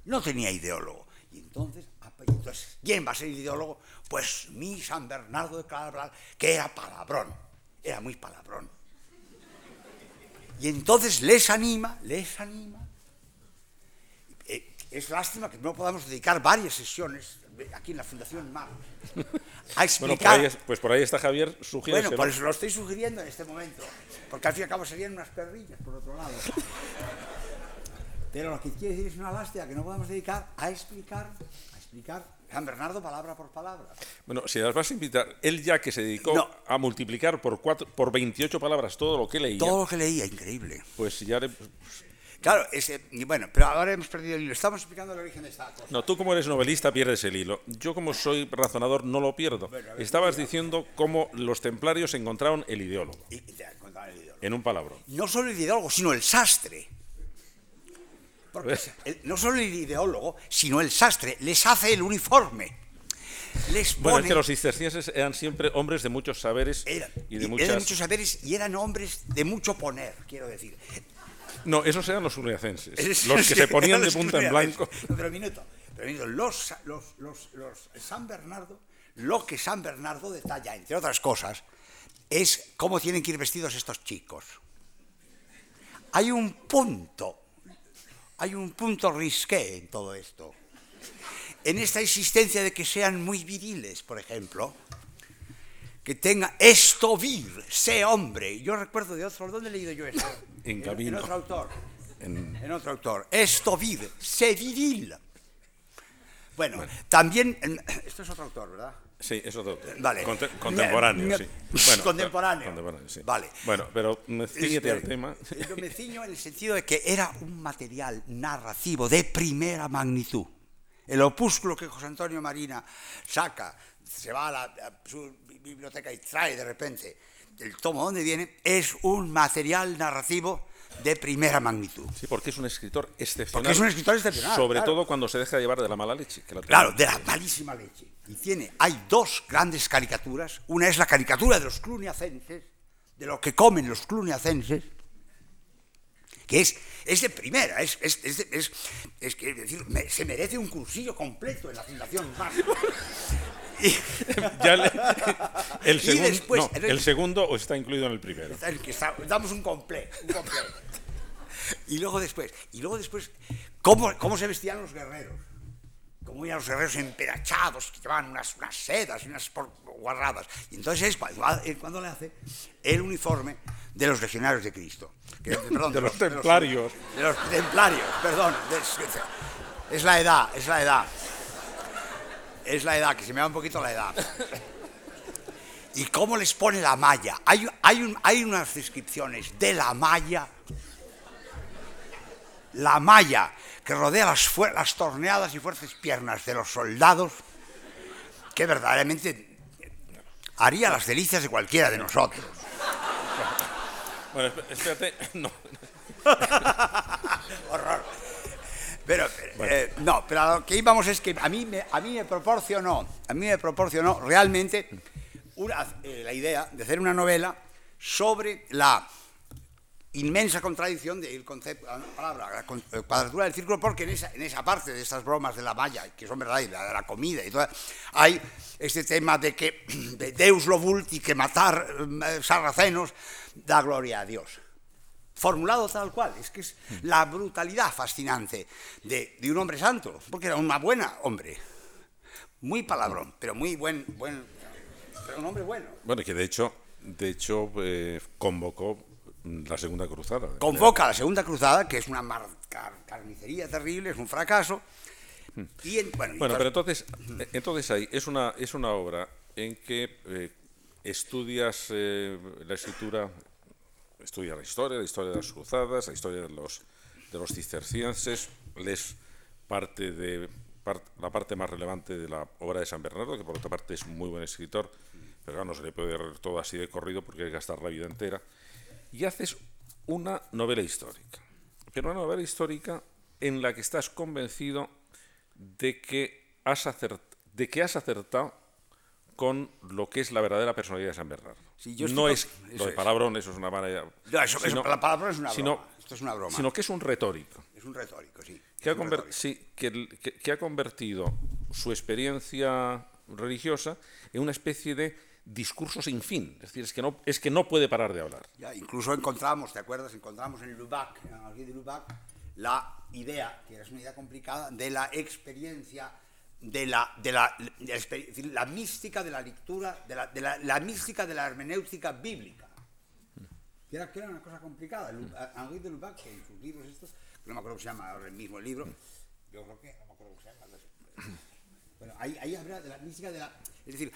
No tenía ideólogo. Y entonces, entonces, ¿quién va a ser ideólogo? Pues mi San Bernardo de Claraval, que era palabrón, era muy palabrón. Y entonces les anima, les anima. Es lástima que no podamos dedicar varias sesiones aquí en la Fundación MAR a Bueno, explicar. por ahí es- pues por ahí está Javier sugiriendo. Bueno, por eso lo estoy sugiriendo en este momento, porque al fin y al cabo serían unas perrillas, por otro lado. Pero lo que quiere decir es una lástima que no podamos dedicar a explicar, a explicar San Bernardo palabra por palabra. Bueno, si las vas a invitar, él ya que se dedicó No. a multiplicar por, cuatro, por 28 palabras todo lo que leía, Todo lo que leía, increíble. pues ya... le- Claro, ese, y bueno, pero ahora hemos perdido el hilo. Estamos explicando el origen de esta cosa. No, tú como eres novelista pierdes el hilo. Yo como soy razonador no lo pierdo. Estabas diciendo cómo los templarios encontraron el ideólogo, Y, y te encontraba el ideólogo. en un palabra. no solo el ideólogo, sino el sastre. Porque el- no solo el ideólogo, sino el sastre les hace el uniforme. Les pone, Bueno, es que los cistercienses eran siempre hombres de muchos saberes eran, y de eran muchas... muchos saberes y eran hombres de mucho poner, quiero decir. No, esos eran los uniacenses, Es- [laughs] los que se ponían de punta en blanco. Pero minuto, pero minuto, los, los, los, los San Bernardo, lo que San Bernardo detalla, entre otras cosas, es cómo tienen que ir vestidos estos chicos. Hay un punto, hay un punto risqué en todo esto. En esta existencia de que sean muy viriles, por ejemplo, que tenga esto vir, sé hombre. Yo recuerdo de otro, ¿dónde he leído yo esto? En En Camino. otro autor. En- En otro autor. Esto vir, sé viril. Bueno, también, esto es otro autor, ¿verdad? Sí, eso todo. Vale. Conte- contemporáneo, Me- sí. [laughs] me- contemporáneo. contemporáneo, sí. Vale. Bueno, pero mm, ciñete al Este, tema. Yo me ciño en el sentido de que era un material narrativo de primera magnitud. El opúsculo que José Antonio Marina saca, se va a, la, a su biblioteca y trae de repente el tomo donde viene, es un material narrativo de primera magnitud. Sí, porque es un escritor excepcional. Porque es un escritor excepcional, Sobre claro. todo cuando se deja llevar de la mala leche. que la Claro, de la malísima leche. Y tiene, hay dos grandes caricaturas. Una es la caricatura de los cluniacenses, de lo que comen los cluniacenses, que es, es de primera, es, es, es, es- es que decir, me- se merece un cursillo completo en la Fundación Mar. [laughs] Y, [laughs] Ya le- [laughs] el, Y segundo, después- no, el segundo o está incluido en el primero. El que está- damos un completo. [laughs] Y luego después, y luego después, ¿cómo, cómo se vestían los guerreros? Cómo iban los guerreros emperachados, que llevaban unas, unas sedas y unas guarradas. Y entonces es cuando, le hace el uniforme de los legionarios de Cristo. Que- perdón, De los templarios. De los templarios, perdón. de- es la edad, es la edad. Es la edad, que se me va un poquito la edad. ¿Y cómo les pone la malla? Hay, hay, un- hay unas descripciones de la malla, la malla que rodea las, las torneadas y fuertes piernas de los soldados, que verdaderamente haría las delicias de cualquiera de nosotros. Bueno, esp- espérate. [laughs] No. [laughs] Horror. Pero, eh, no, pero a lo que íbamos es que a mí me, a mí me proporcionó, a mí me proporcionó realmente una, eh, la idea de hacer una novela sobre la inmensa contradicción del concepto, la palabra, la eh, cuadratura del círculo, porque en esa, en esa parte de estas bromas de la malla, que son verdad, y la de la comida y todo, hay este tema de que de Deus lo vult y que matar eh, sarracenos da gloria a Dios. Formulado tal cual. Es que es la brutalidad fascinante de, de un hombre santo, porque era una buena hombre. Muy palabrón, pero muy buen, buen pero un hombre bueno. Bueno, que de hecho, de hecho eh, convocó la Segunda Cruzada. Convoca la Segunda Cruzada, que es una carnicería terrible, es un fracaso. Y en, bueno, bueno pero entonces, entonces ahí es una, es una obra en que eh, estudias eh, la escritura, estudias la historia, la historia de las cruzadas, la historia de los, de los cistercienses, lees parte de la parte más relevante de la obra de San Bernardo, que por otra parte es muy buen escritor, pero no se le puede leer todo así de corrido porque hay que gastar la vida entera, y haces una novela histórica, pero una novela histórica en la que estás convencido de que de que has acertado con lo que es la verdadera personalidad de San Bernardo. no es lo de palabrón, eso es una mala No, eso, sino, la palabrón es una broma. Esto es una broma. Sino que es un retórico. Es un retórico, sí. Que, ha, sí, que, que ha convertido su experiencia religiosa en una especie de discurso sin fin. Es decir, es que no, es que no puede parar de hablar. Ya, incluso encontramos, ¿te acuerdas? Encontramos en Lubac, en de Lubac, la idea, que es una idea complicada, de la experiencia de la, de la, la, mística de la lectura, de, la, de la, mística de la hermenéutica bíblica. Que era, que era una cosa complicada. Henri de Lubac, que en sus libros estos, no me acuerdo cómo se llama ahora el mismo libro, yo creo que, no me acuerdo cómo se llama. Bueno, ahí, ahí habla de la mística de la... Es decir,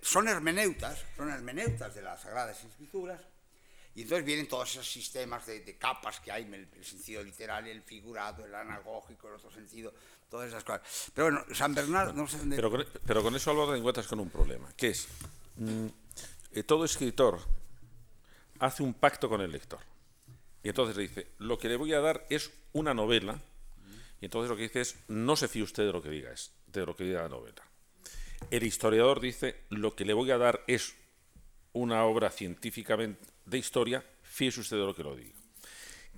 son hermeneutas, son hermeneutas de las Sagradas Escrituras, y entonces vienen todos esos sistemas de, capas que hay, el, el, sentido literal, el figurado, el anagógico, el otro sentido, todas esas cosas. Pero bueno, San Bernardo no sé dónde... Pero con, pero con eso, Álvaro, te encuentras con un problema, que es, mm, eh, todo escritor hace un pacto con el lector. Y entonces le dice, lo que le voy a dar es una novela, y entonces lo que dice es, no se fíe usted de lo que diga, es, de lo que diga la novela. El historiador dice, lo que le voy a dar es una obra científicamente de historia, fíjese usted de lo que lo digo.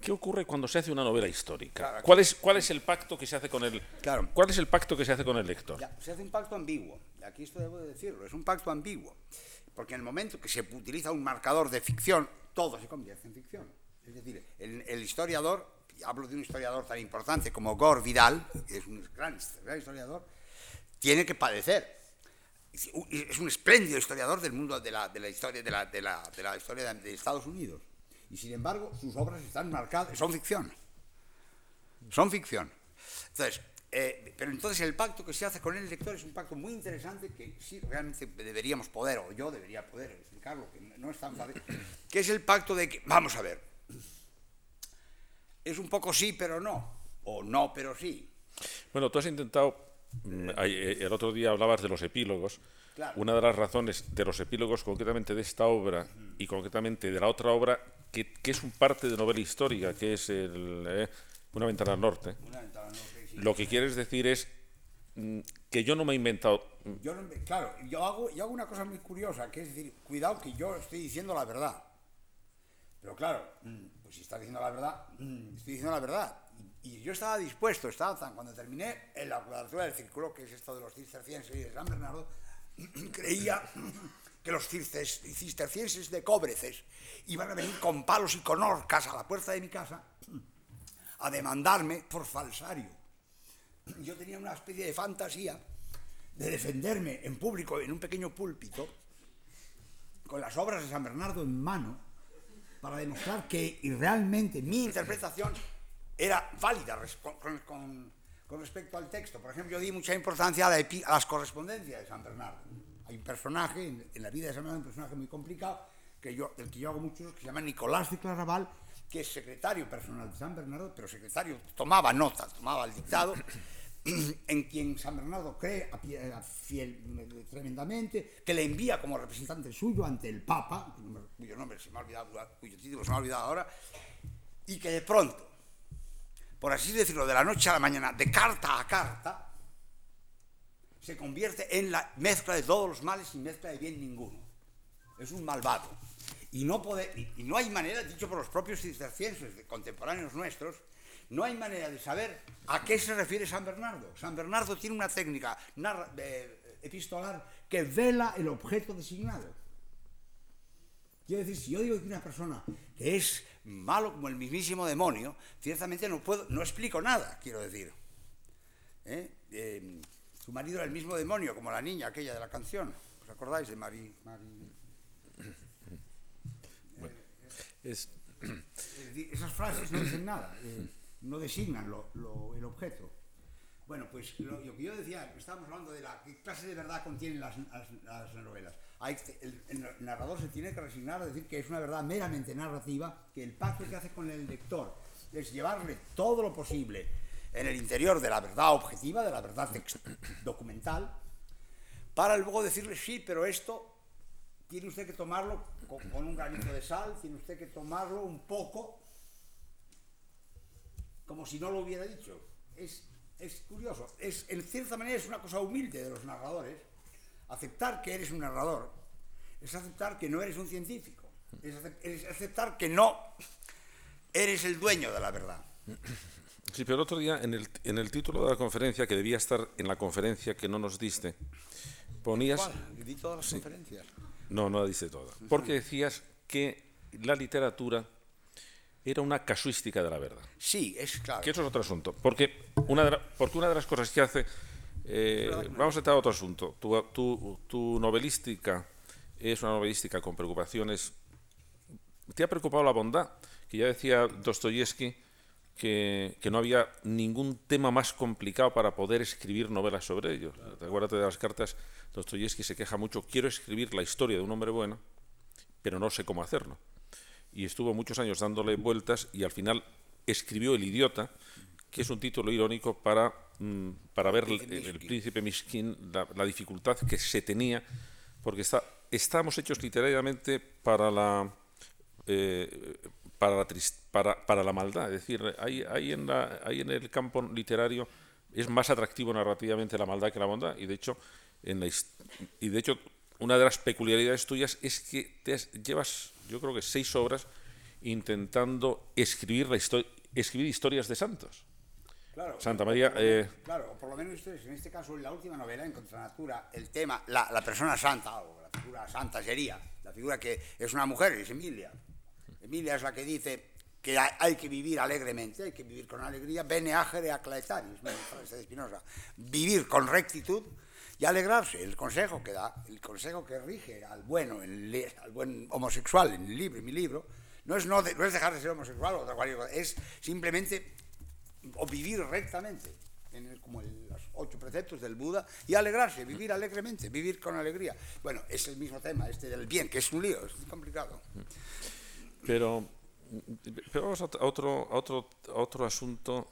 ¿Qué ocurre cuando se hace una novela histórica? ¿Cuál, es, ¿Cuál es el pacto que se hace con el claro. ¿Cuál es el pacto que se hace con el lector? se hace un pacto ambiguo. Aquí esto debo de decirlo, es un pacto ambiguo, porque en el momento que se utiliza un marcador de ficción, todo se convierte en ficción. Es decir, el, el historiador, hablo de un historiador tan importante como Gore Vidal, que es un gran, gran historiador, tiene que padecer es un espléndido historiador del mundo de la, de la historia, de la, de, la, de la, historia de, Estados Unidos. Y sin embargo, sus obras están marcadas, son ficción. Son ficción. Entonces, eh, pero entonces el pacto que se hace con el lector es un pacto muy interesante que sí realmente deberíamos poder, o yo debería poder explicarlo, que no es tan fácil, que es el pacto de que, vamos a ver, es un poco sí pero no, o no pero sí. Bueno, tú has intentado Mm, eh, el otro día hablabas de los epílogos. Una de las razones de los epílogos, concretamente de esta obra y concretamente de la otra obra, que, es un parte de novela histórica, que es el, eh, Una ventana al norte. Lo que quieres decir es mm, que yo no me he inventado. Mm, yo claro, yo hago, yo hago una cosa muy curiosa, que es decir, cuidado que yo estoy diciendo la verdad. Pero claro, pues si estás diciendo la verdad, estoy diciendo la verdad. Y yo estaba dispuesto, estaba cuando terminé en la cuadratura del círculo, que es esto de los cistercienses y de San Bernardo, creía que los cistercienses de Cobreces iban a venir con palos y con orcas a la puerta de mi casa a demandarme por falsario. Yo tenía una especie de fantasía de defenderme en público, en un pequeño púlpito, con las obras de San Bernardo en mano, para demostrar que realmente mi interpretación era válida con, respecto al texto. Por ejemplo, yo di mucha importancia a, las correspondencias de San Bernardo. Hay un personaje en, la vida de San Bernardo, un personaje muy complicado, que yo, del que yo hago muchos, que se llama Nicolás de Claraval, que es secretario personal de San Bernardo, pero secretario, tomaba notas, tomaba el dictado, [clears throat] en quien San Bernardo cree fiel, tremendamente, que le envía como representante suyo ante el Papa, cuyo nombre se me ha olvidado, cuyo título se me ha olvidado ahora, y que de pronto por así decirlo, de la noche a la mañana, de carta a carta, se convierte en la mezcla de todos los males sin mezcla de bien ninguno. Es un malvado. Y no, y hay manera, dicho por los propios cistercienses contemporáneos nuestros, no hay manera de saber a qué se refiere San Bernardo. San Bernardo tiene una técnica epistolar que vela el objeto designado. Quiero decir, si yo digo que una persona que es malo como el mismísimo demonio, ciertamente no, puedo, no explico nada, quiero decir. ¿Eh? Eh, su marido era el mismo demonio, como la niña aquella de la canción. ¿Os acordáis de Mari? Mari... Bueno, es... Esas frases no dicen nada, eh, no designan lo, lo, el objeto. Bueno, pues lo, que yo decía, estábamos hablando de la clase de verdad contienen las, las, las novelas. El, narrador se tiene que resignar a decir que es una verdad meramente narrativa, que el pacto que hace con el lector es llevarle todo lo posible en el interior de la verdad objetiva, de la verdad [coughs] documental, para luego decirle, sí, pero esto tiene usted que tomarlo con, con, un granito de sal, tiene usted que tomarlo un poco, como si no lo hubiera dicho. Es, es curioso, es, en cierta manera es una cosa humilde de los narradores. Aceptar que eres un narrador es aceptar que no eres un científico, es, es aceptar que no eres el dueño de la verdad. Sí, pero el otro día, en el, en el título de la conferencia, que debía estar en la conferencia que no nos diste, ponías... ¿Cuál? ¿Di todas las sí. conferencias? No, no la diste toda. Porque decías que la literatura era una casuística de la verdad. Sí, es claro. Que eso es otro asunto. Porque una de, la, porque una de las cosas que hace... Eh, vamos a entrar a otro asunto. Tu, tu, tu novelística es una novelística con preocupaciones... ¿Te ha preocupado la bondad? Que ya decía Dostoyevsky que, que, no había ningún tema más complicado para poder escribir novelas sobre ello. Claro. Acuérdate de las cartas, Dostoyevsky se queja mucho, quiero escribir la historia de un hombre bueno, pero no sé cómo hacerlo. Y estuvo muchos años dándole vueltas y al final escribió El idiota, que es un título irónico para, mm, para ver el, el, príncipe Miskin, la, la, dificultad que se tenía, porque está, estamos hechos literariamente para la... Eh, para la, para, para la maldad. Es decir, hay, hay, en la, hay en el campo literario es más atractivo narrativamente la maldad que la bondad. Y de hecho, en la, y de hecho una de las peculiaridades tuyas es que te has, llevas, yo creo que seis obras intentando escribir, la histo escribir historias de santos. Claro, Santa María. Eh, claro, por lo menos ustedes, en este caso, en la última novela, en Contranatura, el tema, la, la persona santa, o la figura santa sería, la figura que es una mujer, es Emilia. Emilia es la que dice que hay que vivir alegremente, hay que vivir con alegría, bene agere aclaetaris, de Spinoza, vivir con rectitud y alegrarse, el consejo que da, el consejo que rige al bueno, al buen homosexual en el libro, en mi libro, no es, no, es dejar de ser homosexual o cualquier cosa, es simplemente o vivir rectamente, como los ocho preceptos del Buda, y alegrarse, vivir alegremente, vivir con alegría. Bueno, es el mismo tema, este del bien, que es un lío, es complicado. Pero, pero vamos a otro, otro, otro asunto,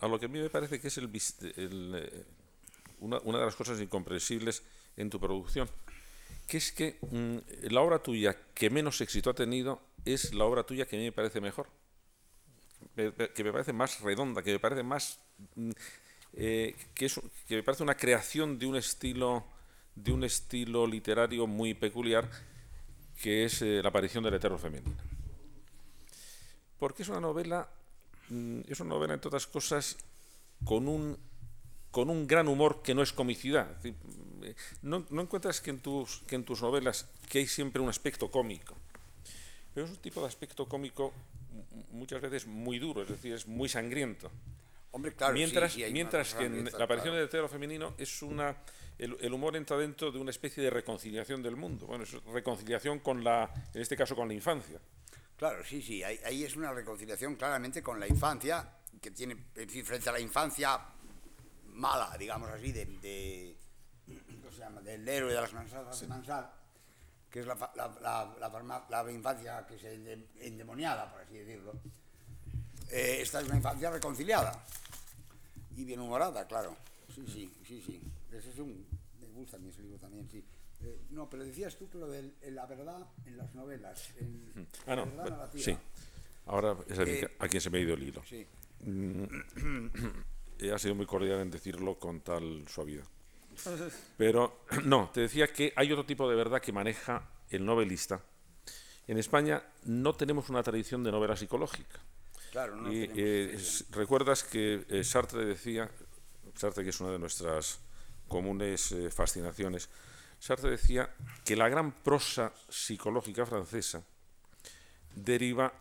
a lo que a mí me parece que es el, el, una, de las cosas incomprensibles en tu producción, que es que mmm, la obra tuya que menos éxito ha tenido es la obra tuya que a mí me parece mejor, que me parece más redonda, que me parece más... Eh, que, es, que me parece una creación de un estilo de un estilo literario muy peculiar que es eh, la aparición del eterno femenino. Porque es una novela, mm, es una novela, entre otras cosas, con un, con un gran humor que no es comicidad. No, no encuentras que en, tus, que en tus novelas que hay siempre un aspecto cómico, pero es un tipo de aspecto cómico muchas veces muy duro, es decir, es muy sangriento. Hombre, claro, mientras sí, mientras que en la aparición claro. del hetero femenino es una el, el, humor entra dentro de una especie de reconciliación del mundo. Bueno, es reconciliación con la, en este caso, con la infancia. Claro, sí, sí, ahí, ahí es una reconciliación claramente con la infancia, que tiene, frente a la infancia mala, digamos así, de, de ¿cómo se llama? del héroe de las mansadas sí. de Mansal, que es la, la, la, la, infancia que es endemoniada, por así decirlo. Eh, esta es una infancia reconciliada y bien humorada, claro. Sí, sí, sí, sí. Ese es un... Me gusta a mí ese libro también, sí. Eh, no, pero decías tú que lo de la verdad en las novelas. En ah, no, la verdad sí. Ahora es a, eh, a quien se me ha ido el hilo. Sí. [clears throat] [clears throat] Mm, ha sido muy cordial en decirlo con tal suavidad. Pero [clears throat] no, te decía que hay otro tipo de verdad que maneja el novelista. En España no tenemos una tradición de novela psicológica. Claro, no y eh, recuerdas que eh, Sartre decía, Sartre que es una de nuestras comunes eh, fascinaciones, Sartre decía que la gran prosa psicológica francesa deriva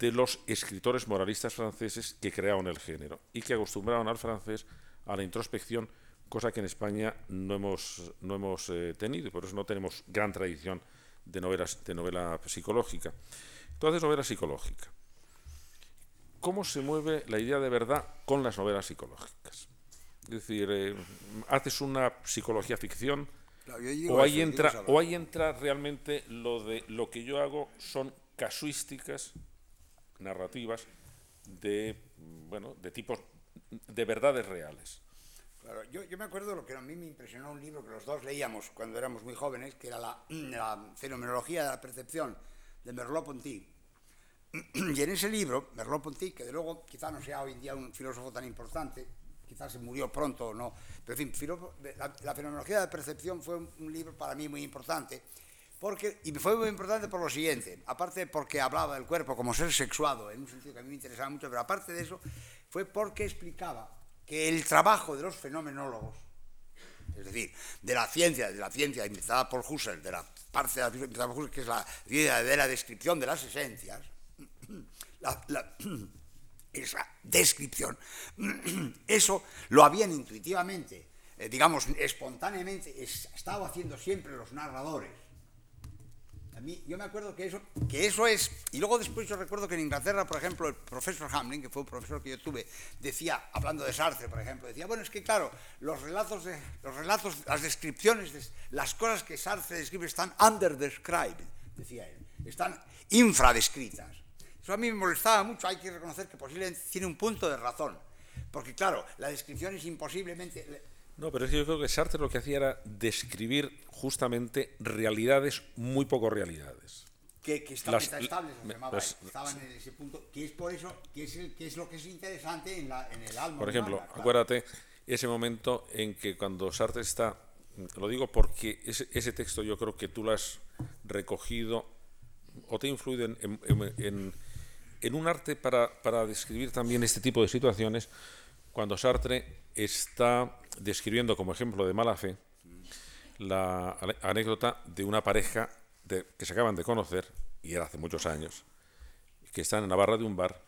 de los escritores moralistas franceses que crearon el género y que acostumbraron al francés a la introspección, cosa que en España no hemos, no hemos eh, tenido y por eso no tenemos gran tradición de, novelas, de novela psicológica. Entonces, novela psicológica. ¿Cómo se mueve la idea de verdad con las novelas psicológicas? Es decir, eh, haces una psicología ficción o, ahí entra, o ahí entra realmente lo de lo que yo hago son casuísticas narrativas de, bueno, de tipos de verdades reales. Claro, yo, yo, me acuerdo lo que a mí me impresionó un libro que los dos leíamos cuando éramos muy jóvenes, que era la, fenomenología de la percepción de Merleau-Ponty. [clears throat] Y en ese libro, Merleau-Ponty, que de luego quizá no sea hoy en día un filósofo tan importante, quizás se murió pronto o no, pero en fin, la, fenomenología de la percepción fue un libro para mí muy importante, porque, y fue muy importante por lo siguiente, aparte porque hablaba del cuerpo como ser sexuado, en un sentido que a mí me interesaba mucho, pero aparte de eso, fue porque explicaba que el trabajo de los fenomenólogos, es decir, de la ciencia, de la ciencia inventada por Husserl, de la parte de la inventada por Husserl, que es la idea de la descripción de las esencias, [clears throat] [clears throat] esa descripción, [clears throat] eso lo habían intuitivamente, eh, digamos, espontáneamente, estado haciendo siempre los narradores yo me acuerdo que eso, que eso es, y luego después yo recuerdo que en Inglaterra, por ejemplo, el profesor Hamlin, que fue un profesor que yo tuve, decía, hablando de Sartre, por ejemplo, decía, bueno, es que claro, los relatos, de, los relatos las descripciones, de, las cosas que Sartre describe están underdescribed, decía él, están infradescritas. Eso a mí me molestaba mucho, hay que reconocer que posiblemente tiene un punto de razón, porque claro, la descripción es imposiblemente no, pero es que yo creo que Sartre lo que hacía era describir justamente realidades muy poco realidades. Que, que estaban estables, se llamaba, pues, estaban en ese punto, que es por eso, que es, el, que es lo que es interesante en, la, en el alma. Por ejemplo, humana, claro. acuérdate ese momento en que cuando Sartre está, lo digo porque ese, ese, texto yo creo que tú lo has recogido o te ha influido en, en, en, en un arte para, para describir también este tipo de situaciones, cuando Sartre está describiendo como ejemplo de mala fe la anécdota de una pareja que se acaban de conocer, y era hace muchos años, que están en la barra de un bar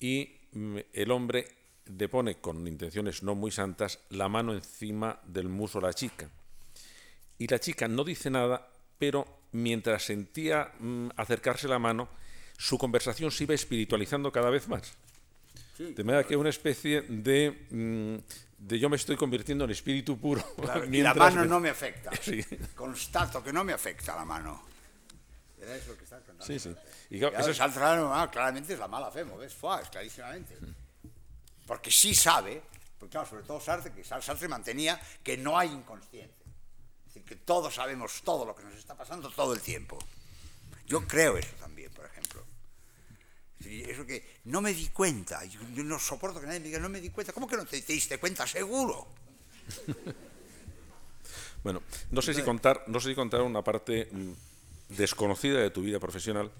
y mm, el hombre le pone con intenciones no muy santas la mano encima del muso a la chica. Y la chica no dice nada, pero mientras sentía mmm, acercarse la mano, su conversación se iba espiritualizando cada vez más. Sí, de manera que es una especie de, mmm, de, yo me estoy convirtiendo en espíritu puro. Claro, y la [laughs] mano me... no me afecta. [laughs] Sí. Constato que no me afecta la mano. Era eso que estás contando. Sí, sí. Y claro, eso es... ah, claramente es la mala fe, ¿ves? Fua, es clarísimamente. Porque sí sabe, porque claro, sobre todo Sartre, que Sartre mantenía que no hay inconsciente. Es decir, que todos sabemos todo lo que nos está pasando todo el tiempo. Yo creo eso también. Eso que no me di cuenta, yo, yo, no soporto que nadie me diga no me di cuenta. ¿Cómo que no te, te diste cuenta? Seguro. [laughs] bueno, no sé si contar, no sé si contar una parte mm, desconocida de tu vida profesional,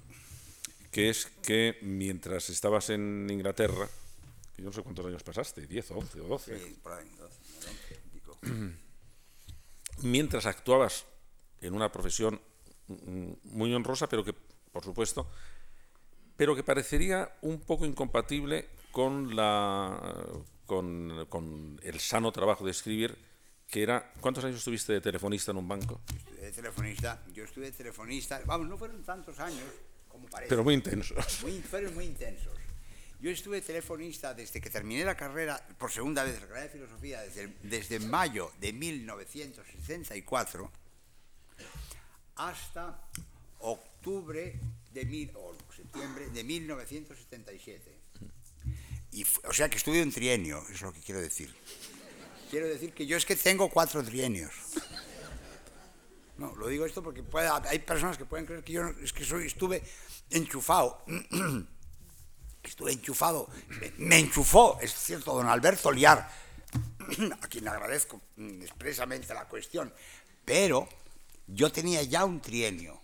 que es que mientras estabas en Inglaterra, que yo no sé cuántos años pasaste, 10 o 11 o 12. Sí, por ahí, 12, 12 [clears throat] mientras actuabas en una profesión mm, muy honrosa, pero que, por supuesto, pero que parecería un poco incompatible con, la, con, con, el sano trabajo de escribir, que era... ¿Cuántos años estuviste de telefonista en un banco? De telefonista, yo estuve de telefonista, vamos, no fueron tantos años como parece. Pero muy intensos. [laughs] Muy, fueron muy intensos. Yo estuve telefonista desde que terminé la carrera, por segunda vez, la carrera de filosofía, desde, desde mayo de 1964 hasta octubre de mil, o septiembre de 1977. Y, o sea que estudio un trienio, es lo que quiero decir. Quiero decir que yo es que tengo cuatro trienios. No, lo digo esto porque puede, hay personas que pueden creer que yo es que soy, estuve enchufado. [clears throat] Estuve enchufado. Me, me enchufó, es cierto, don Alberto Liar, a quien agradezco expresamente la cuestión, pero yo tenía ya un trienio.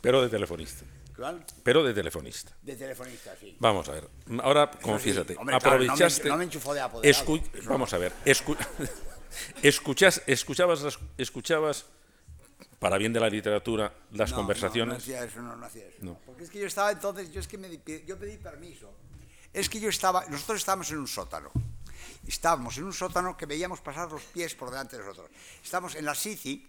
Pero de telefonista. ¿Cuál? Pero de telefonista. De telefonista, sí. Vamos a ver. Ahora, confiésate. Sí. Hombre, aprovechaste. Claro, no, me, no, me, enchufó de apoderado. Vamos a ver. Escu [laughs] escuchas, escuchabas, escuchabas para bien de la literatura, las No, conversaciones. No, no hacía eso, no, no hacía eso. No. Porque es que yo estaba entonces, yo es que me yo pedí permiso. Es que yo estaba, nosotros estábamos en un sótano. Estábamos en un sótano que veíamos pasar los pies por delante de nosotros. Estamos en la City.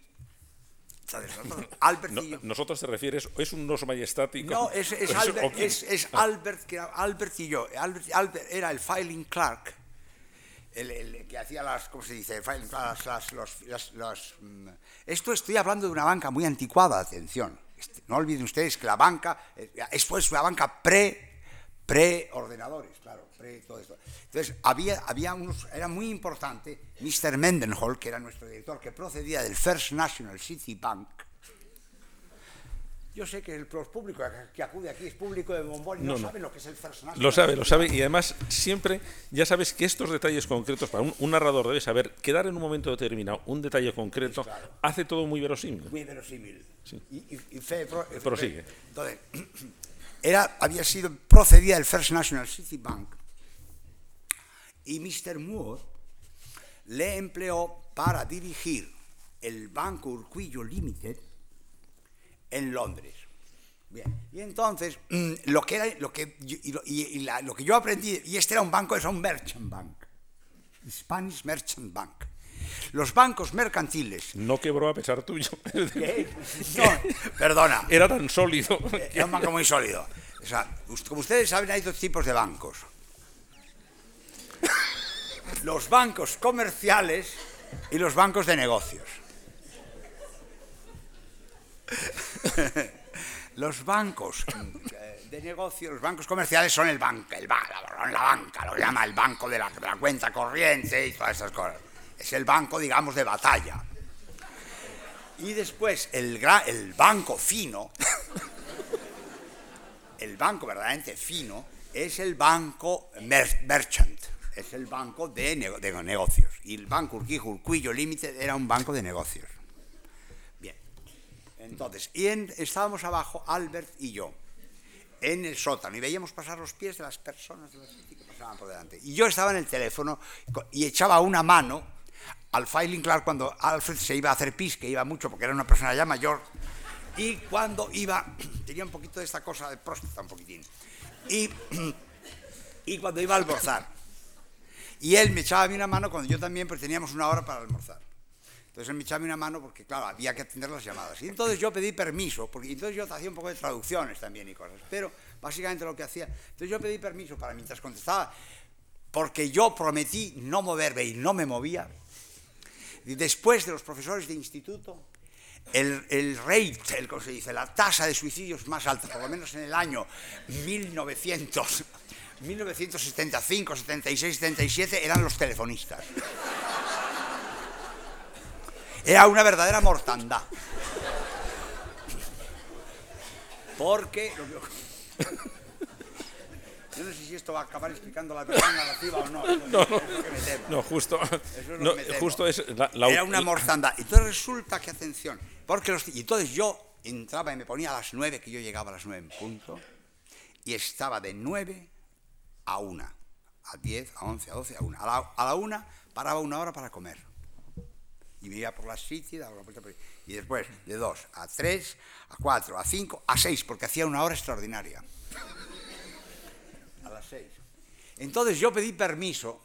¿Sabes? [laughs] Nosotros, Albert No, nosotros te refieres, ¿es un oso majestático? No, es, es [laughs] ¿O Albert, es, es Albert, que era Albert y yo. Albert, Albert era el filing clerk, el, el que hacía las, ¿cómo se dice? Filing clerk, las, las- los- las- los, mm, esto estoy hablando de una banca muy anticuada, atención. Este, No olviden ustedes que la banca, eh, esto es una banca pre, pre-ordenadores, claro, pre todo esto. Entonces, había, había unos, era muy importante, Mr. Mendenhall, que era nuestro director, que procedía del First National City Bank, yo sé que el público que acude aquí es público de bombón y no, No, no. saben lo que es el personaje. Lo sabe, lo sabe, y además siempre, ya sabes que estos detalles concretos, para un, un narrador debe saber que dar en un momento determinado un detalle concreto hace todo muy verosímil. Muy verosímil. Y, y- y fe- pro- fe- Prosigue. Entonces, [clears throat] era, había sido procedida del First National City Bank y Mr. Moore le empleó para dirigir el Banco Urquillo Limited en Londres. Bien. Y entonces, mm, lo que, era, lo, que, yo- y lo, y- y la- lo que yo aprendí, y este era un banco, es un merchant bank, Spanish Merchant Bank. Los bancos mercantiles No quebró a pesar tuyo. [laughs] no, perdona, Era tan sólido. era un banco muy sólido. O sea, como ustedes saben, hay dos tipos de bancos. Los bancos comerciales y los bancos de negocios. [laughs] Los bancos eh, de negocios, los bancos comerciales son el banco, el ba- la, banca, lo llama el banco de la, cuenta corriente y todas esas cosas. Es el banco, digamos, de batalla. Y después el, el banco fino, [laughs] el banco verdaderamente fino, es el banco mer- merchant, es el banco de, nego- de negocios. Y el banco Urquijo Urquillo Limited era un banco de negocios. Bien. Entonces, y estábamos abajo, Albert y yo, en el sótano, y veíamos pasar los pies de las personas de la que pasaban por delante. Y yo estaba en el teléfono y echaba una mano al filing clerk cuando Alfred se iba a hacer pis, que iba mucho porque era una persona ya mayor, y cuando iba, [clears throat] tenía un poquito de esta cosa de próstata, un poquitín, y, [clears throat] y cuando iba a almorzar. Y él me echaba a mí una mano cuando yo también, pues teníamos una hora para almorzar. Entonces él me echaba una mano porque, claro, había que atender las llamadas. Y entonces yo pedí permiso, porque entonces yo hacía un poco de traducciones también y cosas. Pero básicamente lo que hacía, entonces yo pedí permiso para mientras contestaba, porque yo prometí no moverme y no me movía. Y después de los profesores de instituto, el, el rate, el, ¿cómo se dice? la tasa de suicidios más alta, por lo menos en el año 1900, 1975, 76, 77, eran los telefonistas. Era una verdadera mortandad. Porque... Yo no sé si esto va a acabar explicando la versión narrativa o no. No, temo. No, justo, es no, justo es la, la- Era una mortandad. Entonces resulta que, atención, porque los, y entonces yo entraba y me ponía a las nueve, que yo llegaba a las nueve en punto, y estaba de nueve a una, a diez, a once, a doce, a una. A la, una paraba una hora para comer. Y me iba por la City, daba la vuelta por. Y después, de dos a tres, a cuatro, a cinco, a seis, porque hacía una hora extraordinaria. A las seis. Entonces yo pedí permiso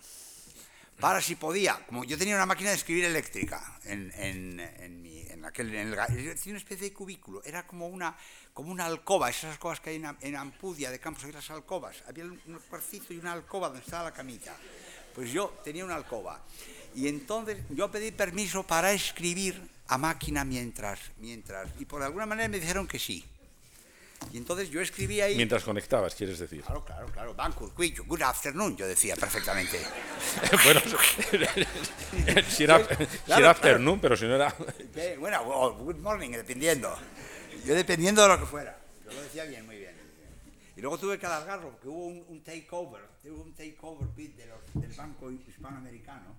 para si podía, como yo tenía una máquina de escribir eléctrica en, en, en aquel, en el, tenía una especie de cubículo, era como una, como una alcoba, esas alcobas que hay en, en Ampudia de Campos, hay las alcobas, había un cuarcito y una alcoba donde estaba la camita. Pues yo tenía una alcoba. Y entonces yo pedí permiso para escribir a máquina mientras, mientras, y por alguna manera me dijeron que sí. Y entonces yo escribí ahí. Mientras conectabas, quieres decir. Claro, claro, claro. Banco Urquillo, good afternoon, yo decía perfectamente. [laughs] bueno, [laughs] si era, si era claro. afternoon, pero si no era... Bueno, o good morning, dependiendo. Yo dependiendo de lo que fuera. Yo lo decía bien, muy bien. Y luego tuve que alargarlo porque hubo un, un takeover, hubo un takeover bid de los- del Banco Hispanoamericano.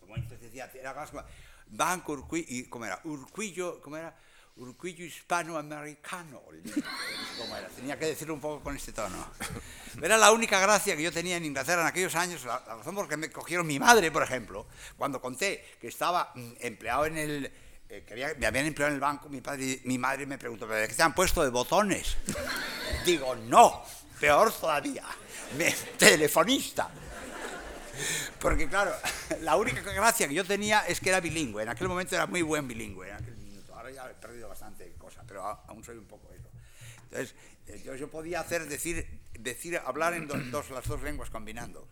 Como entonces decía, era Banco Urquillo, y ¿cómo era? Urquillo, ¿cómo era? Urquillo Hispanoamericano. Tenía que decirlo un poco con este tono. Era la única gracia que yo tenía en Inglaterra en aquellos años, la, razón por la que me cogieron mi madre, por ejemplo, cuando conté que estaba mm, empleado en el, eh, que me habían empleado en el banco, mi, madre me preguntó, ¿pero qué te han puesto de botones? Digo, no, peor todavía, telefonista. Porque claro, [laughs] la única gracia que yo tenía es que era bilingüe. En aquel momento era muy buen bilingüe minuto. Ahora ya he perdido bastante cosa, pero aún soy un poco eso. Entonces, eh, yo, yo podía hacer decir, decir hablar en do- dos, las dos lenguas combinando.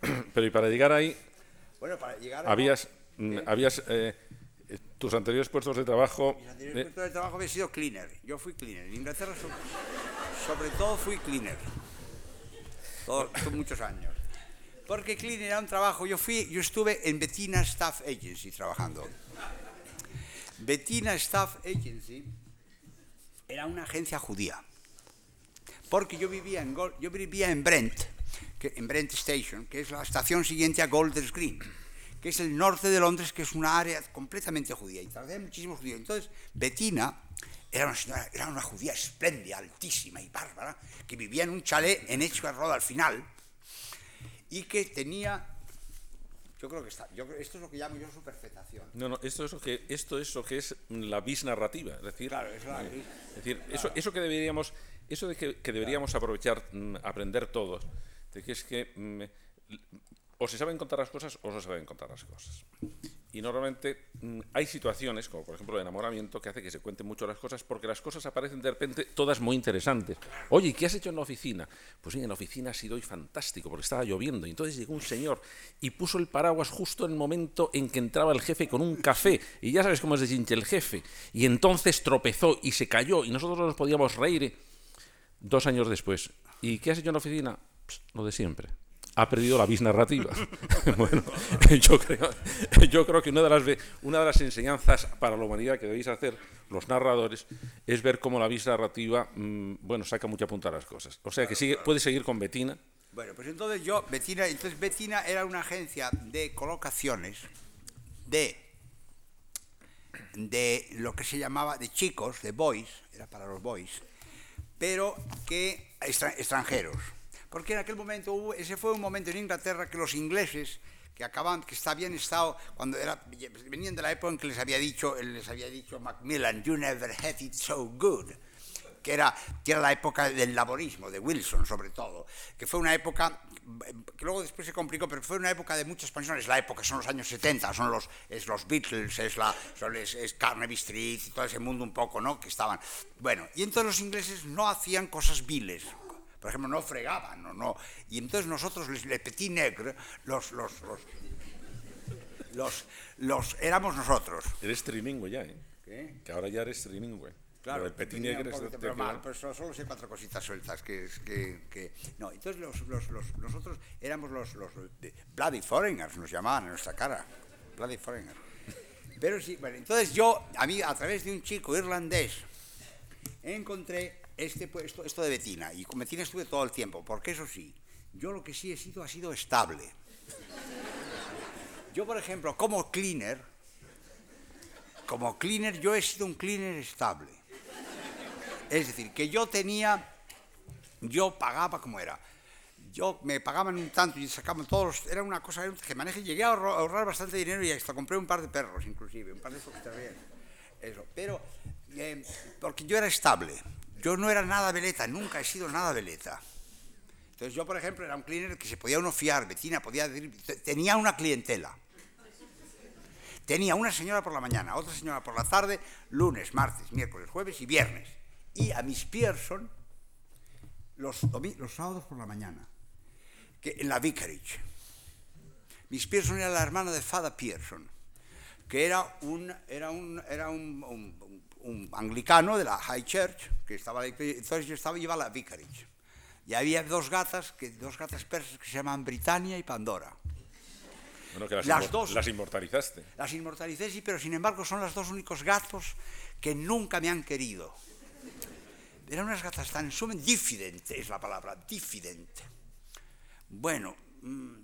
[coughs] Pero y para llegar ahí, Bueno, para llegar a habías, mm, habías eh, eh, tus anteriores puestos de trabajo. Mis anteriores eh, puestos de trabajo había sido cleaner. Yo fui cleaner. En Inglaterra so- sobre todo fui cleaner. Todos, [coughs] muchos años. Porque cleaner era un trabajo. Yo fui, yo estuve en Bettina Staff Agency trabajando. Bettina Staff Agency era una agencia judía. Porque yo vivía en, Brent, en Brent Station, que es la estación siguiente a Golders Green, que es el norte de Londres, que es una área completamente judía. Y trabajé muchísimos judíos. Entonces, Bettina era una señora, era una judía espléndida, altísima y bárbara, que vivía en un chalet en Edgware Road al final, y que tenía, yo creo que está, yo creo- esto es lo que llamo yo superfetación. No, no, esto es lo que, esto es, lo que es la bis narrativa. Es decir, Claro, es la- es decir eso, eso que deberíamos, eso de que, que deberíamos aprovechar, mm, aprender todos, de que es que mm, o se saben contar las cosas o no se saben contar las cosas. Y normalmente mm, hay situaciones, como por ejemplo el enamoramiento, que hace que se cuenten mucho las cosas porque las cosas aparecen de repente todas muy interesantes. Oye, ¿y ¿qué has hecho en la oficina? Pues sí, en la oficina ha sido hoy fantástico porque estaba lloviendo. Y entonces llegó un señor y puso el paraguas justo en el momento en que entraba el jefe con un café. Y ya sabes cómo es de chinche el jefe. Y entonces tropezó y se cayó y nosotros no nos podíamos reír. Dos años después. ¿Y qué has hecho en la oficina? Lo de siempre. Ha perdido la bis narrativa. [laughs] bueno, [laughs] yo creo, yo creo que una de, las, una de las enseñanzas para la humanidad que debéis hacer los narradores es ver cómo la bis narrativa, mm, bueno, saca mucha punta a las cosas. O sea que sigue, puede seguir con Betina. Bueno, pues entonces yo, Betina, entonces Betina era una agencia de colocaciones de, de lo que se llamaba de chicos, de boys, era para los boys, pero que extra- extranjeros. Porque en aquel momento hubo, ese fue un momento en Inglaterra que los ingleses que acaban, que habían estado cuando era, venían de la época en que les había dicho, les había dicho Macmillan, you never had it so good que era, que era la época del laborismo, de Wilson sobre todo, que fue una época que luego después se complicó, pero fue una época de mucha expansión, es la época, son los años 70, son los, es los Beatles, es, la, son- es, es Carnaby Street y todo ese mundo un poco, ¿no?, que estaban. Bueno, y entonces los ingleses no hacían cosas viles, por ejemplo, no fregaban, no, no, y entonces nosotros, les, le petit negre, los, los, los, los, los, éramos nosotros. Eres trilingüe ya, ¿eh? ¿Qué? Que ahora ya eres trilingüe. Claro, del petit negre es- te pero mal, pues solo, solo sé cuatro cositas sueltas que, es- que, que- no, entonces los, los, los- nosotros éramos los, los de- bloody foreigners, nos llamaban en nuestra cara, bloody foreigners. Pero sí, bueno, entonces yo, a mí, a través de un chico irlandés, encontré este esto de Betina, y con Betina estuve todo el tiempo, porque eso sí, yo lo que sí he sido ha sido estable. Yo, por ejemplo, como cleaner, como cleaner, yo he sido un cleaner estable. Es decir, que yo tenía, yo pagaba como era. Yo me pagaban un tanto y sacaban todos, era una cosa era un maneje. Llegué a ahorrar, bastante dinero y hasta compré un par de perros, inclusive, un par de foxterriers. Eso, pero eh, porque yo era estable. Yo no era nada veleta, nunca he sido nada veleta. Entonces yo, por ejemplo, era un cleaner que se podía uno fiar, Betina podía decir, te- tenía una clientela. Tenía una señora por la mañana, otra señora por la tarde, lunes, martes, miércoles, jueves y viernes. Y a Miss Pearson los, los sábados por la mañana, en la Vicarage. Miss Pearson era la hermana de Fada Pearson, que era un, era un, era un- un- anglicano de la High Church, que estaba, entonces yo estaba, iba a la Vicarage. Y había dos gatas, que, dos gatas persas que se llaman Britannia y Pandora. Bueno, que las, Las dos. las inmortalizaste. Las inmortalicé, sí, pero sin embargo son los dos únicos gatos que nunca me han querido. Eran unas gatas tan sumen, diffidente es la palabra, diffidente. Bueno, mm,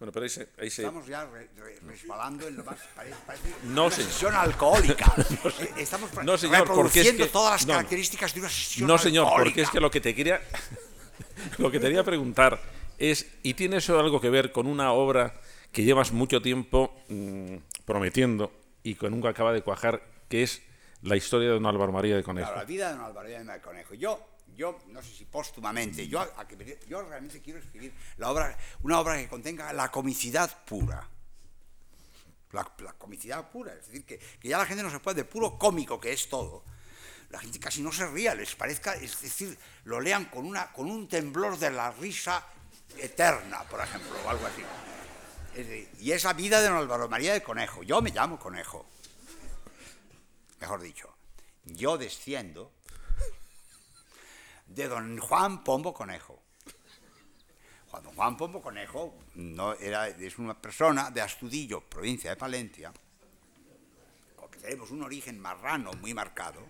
Bueno, pero ahí se, ahí se- estamos ya re- re- resbalando en lo más, parece, parece No, una señor. sesión alcohólica. [laughs] Eh, Estamos No, señor, porque es reproduciendo que- todas las no. características de una sesión No, señor, alcohólica. porque es que lo que te quería [laughs] lo que te quería preguntar es ¿y tiene eso algo que ver con una obra que llevas mucho tiempo mm, prometiendo y que nunca acaba de cuajar, que es la historia de don Álvaro María de Conejo. Claro, la vida de don Álvaro María de Conejo. Yo, yo no sé si póstumamente, yo, yo realmente quiero escribir la obra, una obra que contenga la comicidad pura. La, comicidad pura, es decir, que, que ya la gente no se puede, de puro cómico que es todo, la gente casi no se ría, les parezca, es decir, lo lean con, una, con un temblor de la risa eterna, por ejemplo, o algo así. Es decir, y es la vida de don Álvaro María de Conejo. Yo me llamo Conejo. Mejor dicho, yo desciendo de don Juan Pombo Conejo. Juan, don Juan Pombo Conejo no era, es una persona de Astudillo, provincia de Palencia, con que tenemos un origen marrano muy marcado.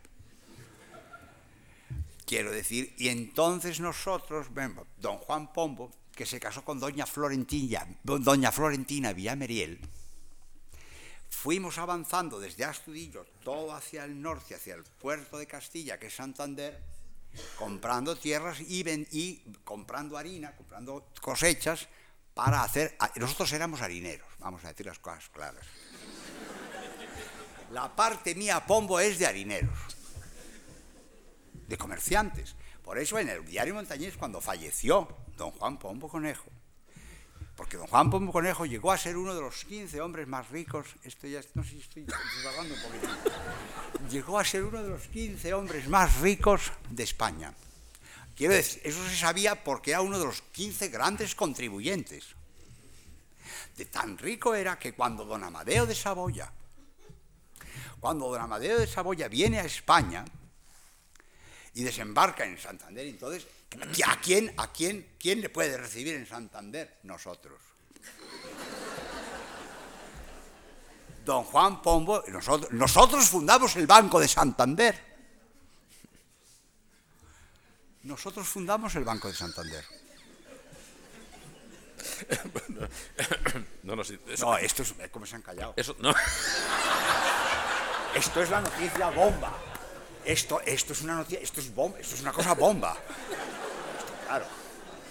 Quiero decir, y entonces nosotros vemos, don Juan Pombo, que se casó con doña Florentina, doña Florentina Villameriel, fuimos avanzando desde Astudillo todo hacia el norte, hacia el puerto de Castilla, que es Santander, comprando tierras y, comprando harina, comprando cosechas para hacer... Nosotros éramos harineros, vamos a decir las cosas claras. La parte mía, Pombo, es de harineros, de comerciantes. Por eso en el diario Montañés, cuando falleció don Juan Pombo Conejo, porque don Juan Pombo Conejo llegó a ser uno de los 15 hombres más ricos, esto ya, no sé si estoy divagando un poquito, llegó a ser uno de los 15 hombres más ricos de España. Quiero decir, eso se sabía porque era uno de los 15 grandes contribuyentes. De tan rico era que cuando don Amadeo de Saboya, cuando don Amadeo de Saboya viene a España y desembarca en Santander, entonces, ¿a quién, a quién, quién le puede recibir en Santander? Nosotros. Don Juan Pombo, nosotros, nosotros fundamos el Banco de Santander. Nosotros fundamos el Banco de Santander. [coughs] No, no, sí, eso, No, esto es como se han callado. eso- no. Esto es la noticia bomba. Esto, esto es una noticia, esto es bomba, esto es una cosa bomba. [laughs] Esto, claro.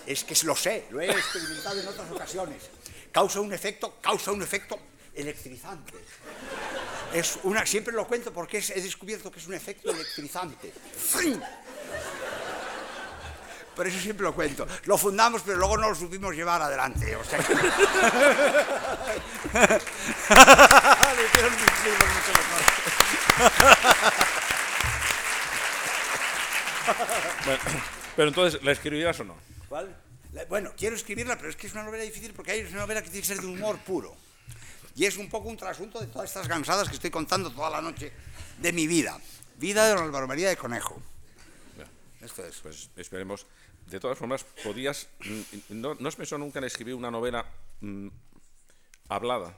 Es que lo sé, lo he experimentado en otras ocasiones. Causa un efecto, causa un efecto electrizante. Es una, siempre lo cuento porque es- he descubierto que es un efecto electrizante. ¡Fring! Por eso siempre lo cuento. Lo fundamos, pero luego no lo supimos llevar adelante. O sea que- [laughs] [laughs] Bueno, [coughs] pero entonces, ¿la escribirás o no? ¿Cuál? La- bueno, quiero escribirla, pero es que es una novela difícil porque hay una novela que tiene que ser de humor puro. Y es un poco un trasunto de todas estas gansadas que estoy contando toda la noche de mi vida. Vida de don Álvaro María de Conejo. Esto es. Pues esperemos. De todas formas, podías. No, no has pensado nunca en escribir una novela mm, hablada.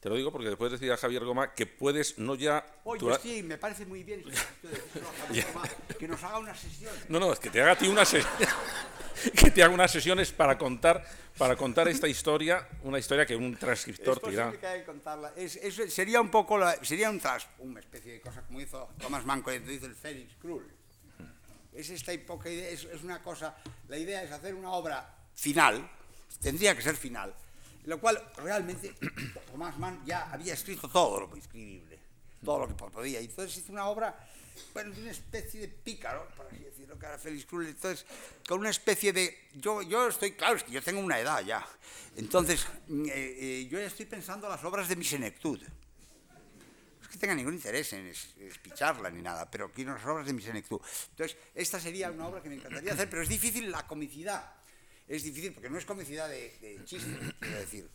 Te lo digo porque después decía Javier Goma que puedes no ya. Oye, sí, me parece muy bien [laughs] que nos haga unas sesiones. No, no, es que te haga a ti una se- [laughs] que te haga unas sesiones para contar para contar esta historia, una historia que un transcriptor Es dirá. que haya que contarla. Es- es- sería un poco la- sería un tras, una especie de cosa como hizo Thomas Mann cuando hizo el Félix Krull. Es esta poca idea, es, es una cosa. La idea es hacer una obra final, tendría que ser final, lo cual realmente [clears throat] Thomas Mann ya había escrito todo lo escribible, todo lo que podía. Y entonces hizo una obra, bueno, de una especie de pícaro, por así decirlo, que era Félix Krull. Entonces, con una especie de. Yo, yo estoy, claro, es que yo tengo una edad ya. Entonces, mm, eh, eh, yo ya estoy pensando las obras de mi senectud. Es que tenga ningún interés en es- espicharla ni nada, pero quiero las obras de mi senectud. Entonces, esta sería una obra que me encantaría hacer, pero es difícil la comicidad. Es difícil porque no es comicidad de, de chiste, [clears throat] quiero decir.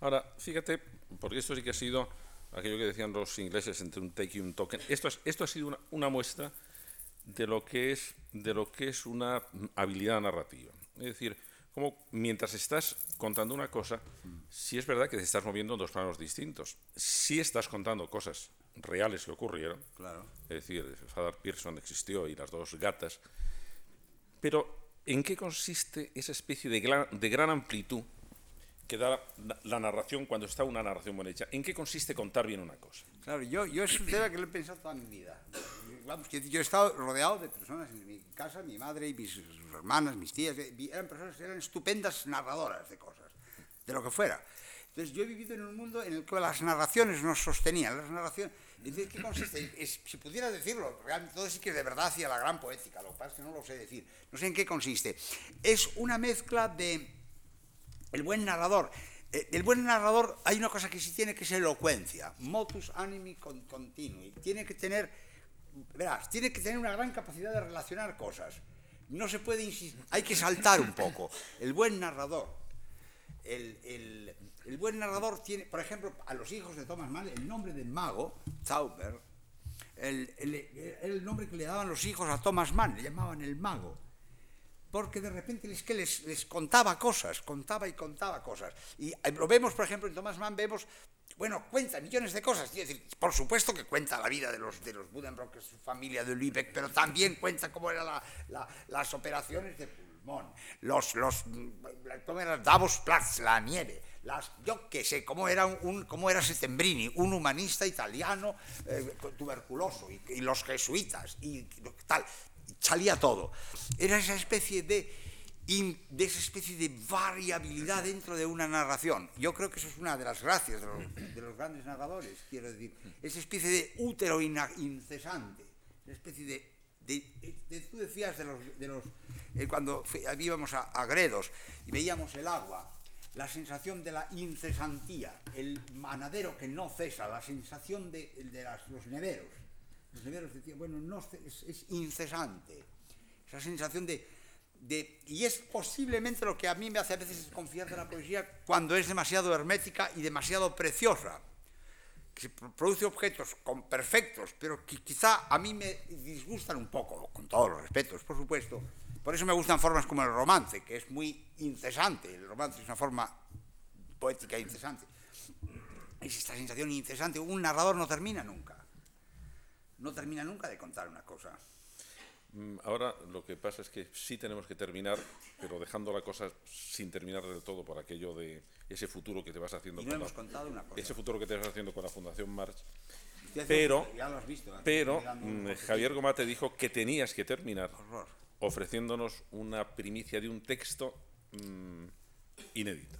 Ahora, fíjate, porque esto sí que ha sido aquello que decían los ingleses entre un take y un token. Esto, es- esto ha sido una, una muestra de lo que es de lo que es una habilidad narrativa. Es decir, como mientras estás contando una cosa, sí es verdad que te estás moviendo en dos planos distintos. Sí estás contando cosas reales que ocurrieron. Claro. Es decir, Father Pearson existió y las dos gatas. Pero, ¿en qué consiste esa especie de gran, amplitud que da la, narración cuando está una narración bien hecha? ¿En qué consiste contar bien una cosa? Claro, yo, yo es un tema que lo he pensado toda mi vida. Vamos, yo he estado rodeado de personas en mi casa, mi madre y mis hermanas, mis tías, eh, eran personas que eran estupendas narradoras de cosas, de lo que fuera. Entonces yo he vivido en un mundo en el que las narraciones nos sostenían, las narraciones... ¿En qué consiste? Es, si pudiera decirlo, todo sí que de verdad hacía la gran poética, lo que pasa es que no lo sé decir, no sé en qué consiste. Es una mezcla de el buen narrador. Eh, el buen narrador, hay una cosa que sí tiene que ser elocuencia, motus animi continui, tiene que tener, verás, tiene que tener una gran capacidad de relacionar cosas. No se puede insistir, hay que saltar un poco. El buen narrador, el, el el buen narrador tiene, por ejemplo, a los hijos de Thomas Mann, el nombre del mago, Zauber, el, el, nombre que le daban los hijos a Thomas Mann, le llamaban el mago, porque de repente es que les, les contaba cosas, contaba y contaba cosas. Y lo vemos, por ejemplo, en Thomas Mann vemos, bueno, cuenta millones de cosas, decir, por supuesto que cuenta la vida de los, de los Buddenbrock, su familia de Lübeck, pero también cuenta cómo eran la, las operaciones de pulmón, los, los, cómo era Davos Platz, la nieve, las, yo qué sé, cómo era, un, cómo era Settembrini, un humanista italiano eh, tuberculoso, y, los jesuitas, y tal, salía todo. Era esa especie de, de esa especie de variabilidad dentro de una narración. Yo creo que eso es una de las gracias de los, grandes narradores, quiero decir, esa especie de útero incesante, esa especie de tú decías de los, de los eh, cuando íbamos a, a, Gredos y veíamos el agua la sensación de la incesantía, el manadero que no cesa, la sensación de, los neveros. Los neveros decían, bueno, no, es, incesante. Esa sensación de, de, Y es posiblemente lo que a mí me hace a veces desconfiar de la poesía cuando es demasiado hermética y demasiado preciosa. Que produce objetos con perfectos, pero que quizá a mí me disgustan un poco, con todos los respetos, por supuesto, por eso me gustan formas como el romance, que es muy incesante. El romance es una forma poética incesante. Es esta sensación incesante. Un narrador no termina nunca. No termina nunca de contar una cosa. Mm, ahora lo que pasa es que sí tenemos que terminar, pero dejando la cosa sin terminar del todo por aquello de ese futuro que te vas haciendo. con hemos contado una cosa. Ese futuro que te vas haciendo con la Fundación March. Pero, pero mm, Javier Gomate dijo que tenías que terminar ofreciéndonos una primicia de un texto mmm, inédito.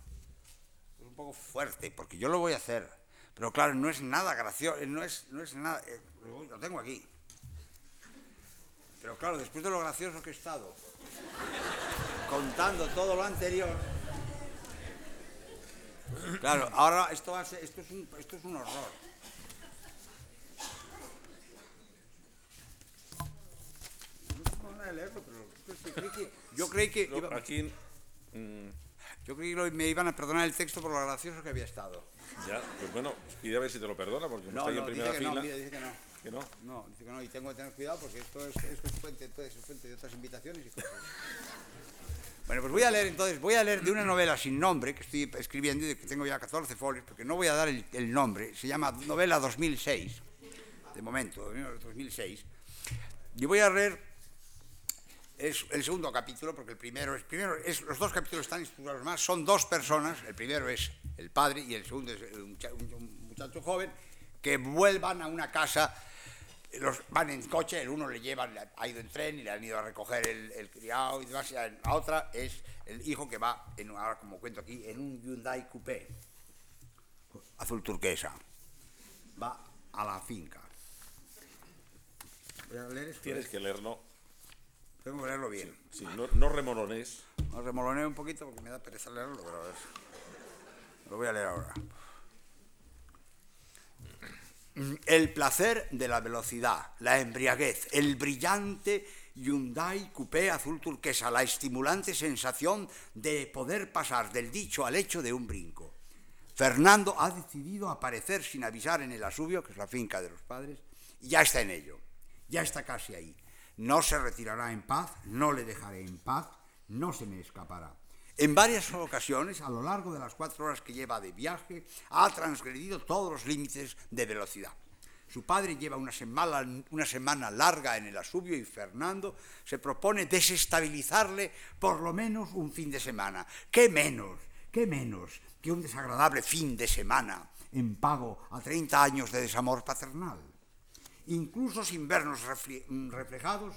Es un poco fuerte, porque yo lo voy a hacer, pero claro, no es nada gracioso, no es, no es nada, eh, lo tengo aquí. Pero claro, después de lo gracioso que he estado, contando todo lo anterior, claro, ahora esto, hace, esto, es un, esto es un horror. leerlo, yo creí que... aquí... Mm, yo creí que me iban a perdonar el texto por lo gracioso que había estado. Ya, pues bueno, pide a ver si te lo perdona, porque no, está ahí en primera dice fila. No, dice que no. ¿Que no? No, dice que no, y tengo que tener cuidado porque esto es, es fuente, es fuente de otras invitaciones y cosas. Bueno, pues voy a leer entonces, voy a leer de una novela sin nombre que estoy escribiendo y que tengo ya 14 folios, porque no voy a dar el, el nombre, se llama Novela 2006, de momento, 2006. Y voy a leer es el segundo capítulo, porque el primero es, primero es, los dos capítulos están estructurados más, son dos personas, el primero es el padre y el segundo es un, muchacho joven, que vuelvan a una casa, los, van en coche, el uno le llevan, ha ido en tren y le han ido a recoger el, criado y demás, la otra es el hijo que va, en, ahora como cuento aquí, en un Hyundai Coupé, azul turquesa, va a la finca. Voy leer. Tienes que leerlo tengo que leerlo bien. Sí, no, no remolones. No un poquito porque me da pereza leerlo, pero a ver. Lo voy a leer ahora. El placer de la velocidad, la embriaguez, el brillante Hyundai Coupé azul turquesa, la estimulante sensación de poder pasar del dicho al hecho de un brinco. Fernando ha decidido aparecer sin avisar en el Asubio, que es la finca de los padres, y ya está en ello. Ya está casi ahí. No se retirará en paz, no le dejaré en paz, no se me escapará. En varias ocasiones, a lo largo de las cuatro horas que lleva de viaje, ha transgredido todos los límites de velocidad. Su padre lleva una semana, una semana larga en el asubio y Fernando se propone desestabilizarle por lo menos un fin de semana. ¿Qué menos? ¿Qué menos que un desagradable fin de semana en pago a 30 años de desamor paternal? Incluso sin vernos reflejados,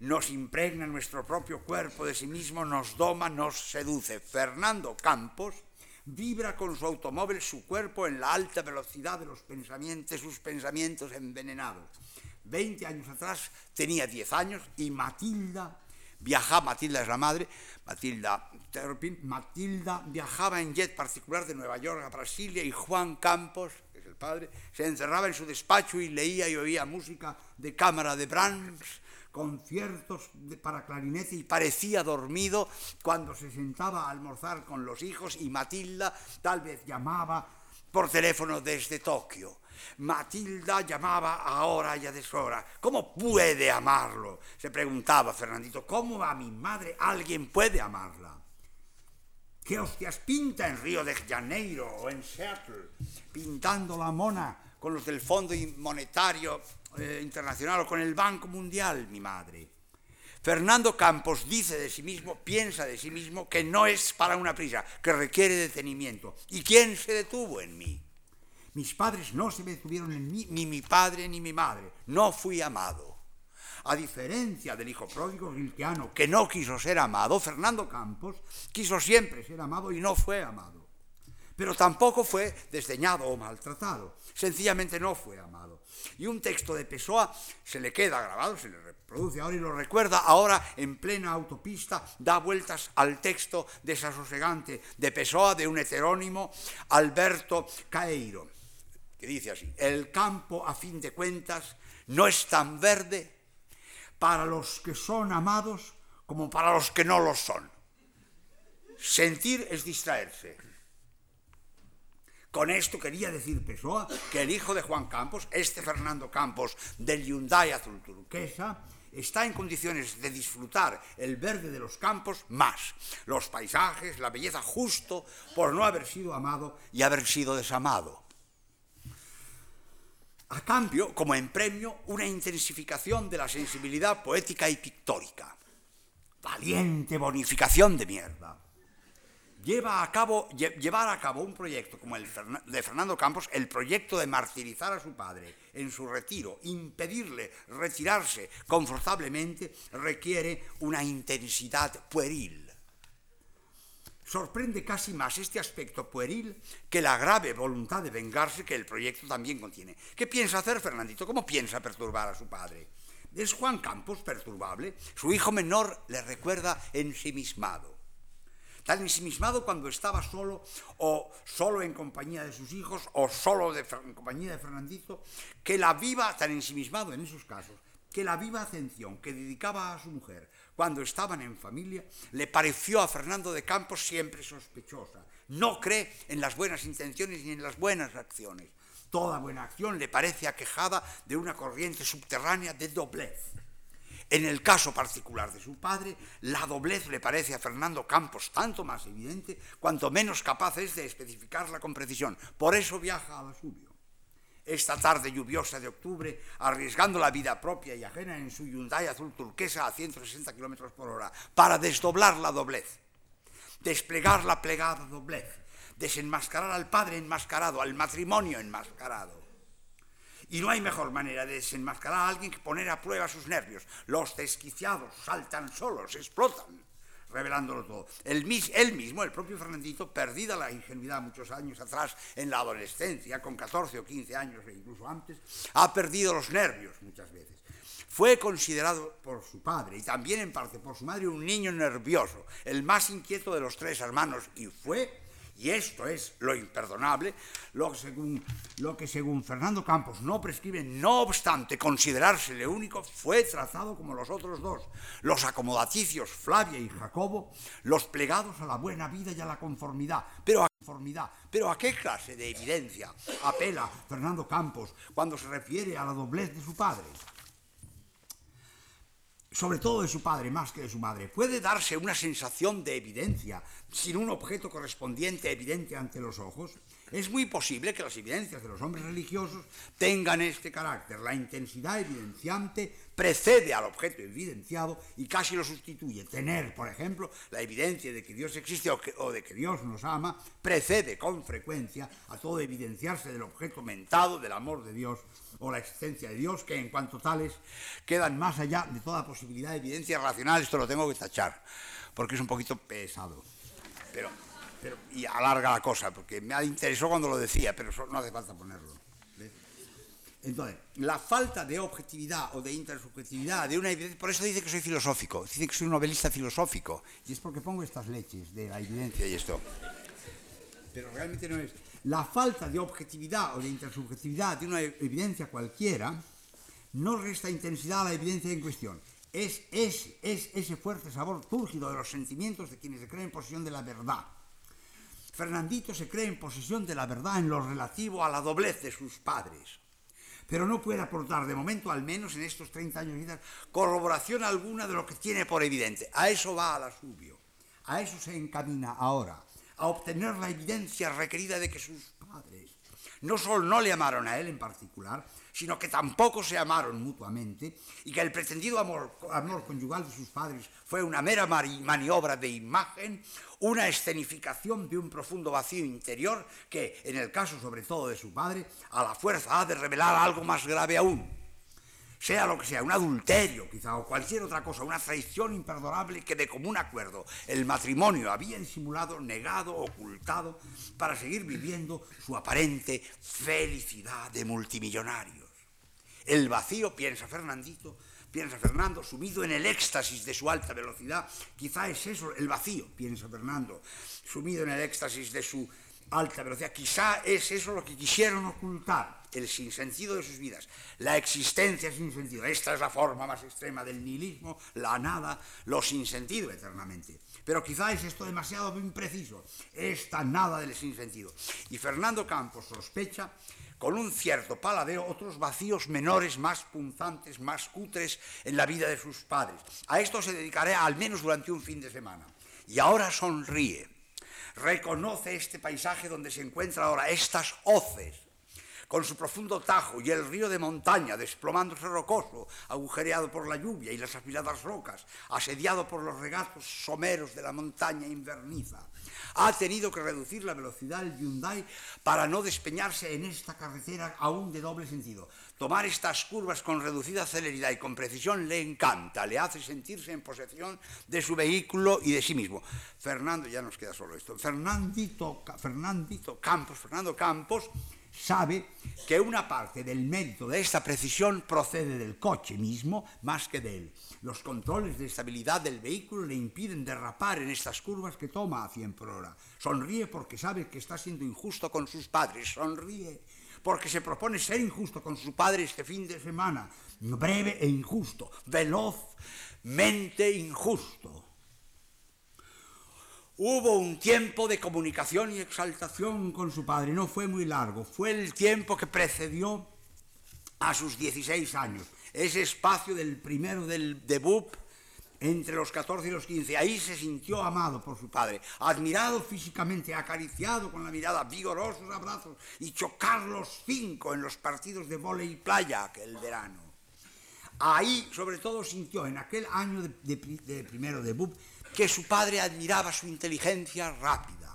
nos impregna nuestro propio cuerpo de sí mismo, nos doma, nos seduce. Fernando Campos vibra con su automóvil su cuerpo en la alta velocidad de los pensamientos, sus pensamientos envenenados. Veinte años atrás tenía diez años y Matilda viajaba, Matilda es la madre, Matilda Matilda viajaba en jet particular de Nueva York a Brasilia y Juan Campos, padre, se encerraba en su despacho y leía y oía música de cámara de Brahms, conciertos para clarinete y parecía dormido cuando se sentaba a almorzar con los hijos y Matilda tal vez llamaba por teléfono desde Tokio. Matilda llamaba a hora y a deshora. ¿Cómo puede amarlo? Se preguntaba Fernandito. ¿Cómo a mi madre alguien puede amarla? ¿Qué hostias pinta en Río de Janeiro o en Seattle? Pintando la mona con los del Fondo Monetario eh, Internacional o con el Banco Mundial, mi madre. Fernando Campos dice de sí mismo, piensa de sí mismo, que no es para una prisa, que requiere detenimiento. ¿Y quién se detuvo en mí? Mis padres no se detuvieron en mí, ni mi padre ni mi madre. No fui amado. A diferencia del hijo pródigo gilqueano que no quiso ser amado, Fernando Campos quiso siempre ser amado y no fue amado. Pero tampoco fue desdeñado o maltratado. Sencillamente no fue amado. Y un texto de Pessoa se le queda grabado, se le reproduce ahora y lo recuerda ahora en plena autopista, da vueltas al texto desasosegante de Pessoa de un heterónimo Alberto Caeiro que dice así, el campo a fin de cuentas no es tan verde para los que son amados como para los que no lo son. Sentir es distraerse. Con esto quería decir Pessoa que el hijo de Juan Campos, este Fernando Campos del Hyundai Azul Turquesa, está en condiciones de disfrutar el verde de los campos más, los paisajes, la belleza justo por no haber sido amado y haber sido desamado. A cambio, como en premio, una intensificación de la sensibilidad poética y pictórica. Valiente bonificación de mierda. Llevar a cabo un proyecto como el de Fernando Campos, el proyecto de martirizar a su padre en su retiro, impedirle retirarse confortablemente, requiere una intensidad pueril sorprende casi más este aspecto pueril que la grave voluntad de vengarse que el proyecto también contiene. ¿Qué piensa hacer Fernandito? ¿Cómo piensa perturbar a su padre? Es Juan Campos perturbable. Su hijo menor le recuerda ensimismado. Tan ensimismado cuando estaba solo o solo en compañía de sus hijos o solo en compañía de Fernandito, que la viva, tan ensimismado en esos casos, que la viva atención que dedicaba a su mujer cuando estaban en familia, le pareció a Fernando de Campos siempre sospechosa. No cree en las buenas intenciones ni en las buenas acciones. Toda buena acción le parece aquejada de una corriente subterránea de doblez. En el caso particular de su padre, la doblez le parece a Fernando Campos tanto más evidente cuanto menos capaz es de especificarla con precisión. Por eso viaja a la suyo esta tarde lluviosa de octubre, arriesgando la vida propia y ajena en su Hyundai azul turquesa a 160 kilómetros por hora, para desdoblar la doblez, desplegar la plegada doblez, desenmascarar al padre enmascarado, al matrimonio enmascarado. Y no hay mejor manera de desenmascarar a alguien que poner a prueba sus nervios. Los desquiciados saltan solos, explotan revelándolo todo. él mismo, el propio Fernandito, perdida la ingenuidad muchos años atrás en la adolescencia, con 14 o 15 años e incluso antes, ha perdido los nervios muchas veces. Fue considerado por su padre y también en parte por su madre un niño nervioso, el más inquieto de los tres hermanos, y fue y esto es lo imperdonable, lo que, según, Fernando Campos no prescribe, no obstante considerársele único, fue trazado como los otros dos, los acomodaticios Flavia y Jacobo, los plegados a la buena vida y a la conformidad. Pero a, conformidad, pero ¿a qué clase de evidencia apela Fernando Campos cuando se refiere a la doblez de su padre? Sobre todo de su padre más que de su madre, puede darse una sensación de evidencia sin un objeto correspondiente evidente ante los ojos, es muy posible que las evidencias de los hombres religiosos tengan este carácter. La intensidad evidenciante precede al objeto evidenciado y casi lo sustituye. Tener, por ejemplo, la evidencia de que Dios existe o, de que Dios nos ama precede con frecuencia a todo evidenciarse del objeto mentado del amor de Dios o la existencia de Dios, que en cuanto tales quedan más allá de toda posibilidad de evidencia racional. Esto lo tengo que tachar, porque es un poquito pesado. Pero pero, y alarga la cosa, porque me interesó cuando lo decía, pero no hace falta ponerlo. Entonces, la falta de objetividad o de intersubjetividad, de una evidencia, por eso dice que soy filosófico, dice que soy un novelista filosófico, y es porque pongo estas leches de la evidencia y esto. Pero realmente no es. La falta de objetividad o de intersubjetividad de una evidencia cualquiera no resta intensidad a la evidencia en cuestión. Es, es, es ese fuerte sabor túrgido de los sentimientos de quienes se creen en posesión de la verdad. Fernandito se cree en posesión de la verdad en lo relativo a la doblez de sus padres pero no puede aportar, de momento al menos en estos 30 años de vida, corroboración alguna de lo que tiene por evidente. A eso va a la subio, a eso se encamina ahora, a obtener la evidencia requerida de que sus padres no solo no le amaron a él en particular, sino que tampoco se amaron mutuamente y que el pretendido amor, amor conyugal de sus padres fue una mera maniobra de imagen, una escenificación de un profundo vacío interior que, en el caso sobre todo de su padre, a la fuerza ha de revelar algo más grave aún sea lo que sea, un adulterio quizá o cualquier otra cosa, una traición imperdonable que de común acuerdo el matrimonio había disimulado, negado, ocultado para seguir viviendo su aparente felicidad de multimillonarios. El vacío, piensa Fernandito, piensa Fernando, sumido en el éxtasis de su alta velocidad, quizá es eso, el vacío, piensa Fernando, sumido en el éxtasis de su alta velocidad, quizá es eso lo que quisieron ocultar, el sinsentido de sus vidas, la existencia sin sentido. Esta es la forma más extrema del nihilismo, la nada, lo sinsentido eternamente. Pero quizá es esto demasiado impreciso, esta nada del sinsentido. Y Fernando Campos sospecha con un cierto paladeo otros vacíos menores, más punzantes, más cutres en la vida de sus padres. A esto se dedicará al menos durante un fin de semana. Y ahora sonríe, reconoce este paisaje donde se encuentra ahora, estas hoces, con su profundo tajo y el río de montaña desplomándose rocoso, agujereado por la lluvia y las afiladas rocas, asediado por los regatos someros de la montaña inverniza. Ha tenido que reducir la velocidad del Hyundai para no despeñarse en esta carretera aún de doble sentido. Tomar estas curvas con reducida celeridad y con precisión le encanta, le hace sentirse en posesión de su vehículo y de sí mismo. Fernando, ya nos queda solo esto, Fernandito, Fernandito Campos, Fernando Campos, sabe que una parte del mérito de esta precisión procede del coche mismo más que de él. Los controles de estabilidad del vehículo le impiden derrapar en estas curvas que toma a 100 por hora. Sonríe porque sabe que está siendo injusto con sus padres. Sonríe porque se propone ser injusto con su padre este fin de semana. Breve e injusto. Velozmente injusto. Hubo un tiempo de comunicación y exaltación con su padre, no fue muy largo, fue el tiempo que precedió a sus 16 años, ese espacio del primero del debut entre los 14 y los 15. Ahí se sintió amado por su padre, admirado físicamente, acariciado con la mirada, vigorosos abrazos y chocar los cinco en los partidos de volei y playa aquel verano. Ahí, sobre todo, sintió en aquel año de, de, de primero debut que su padre admiraba su inteligencia rápida.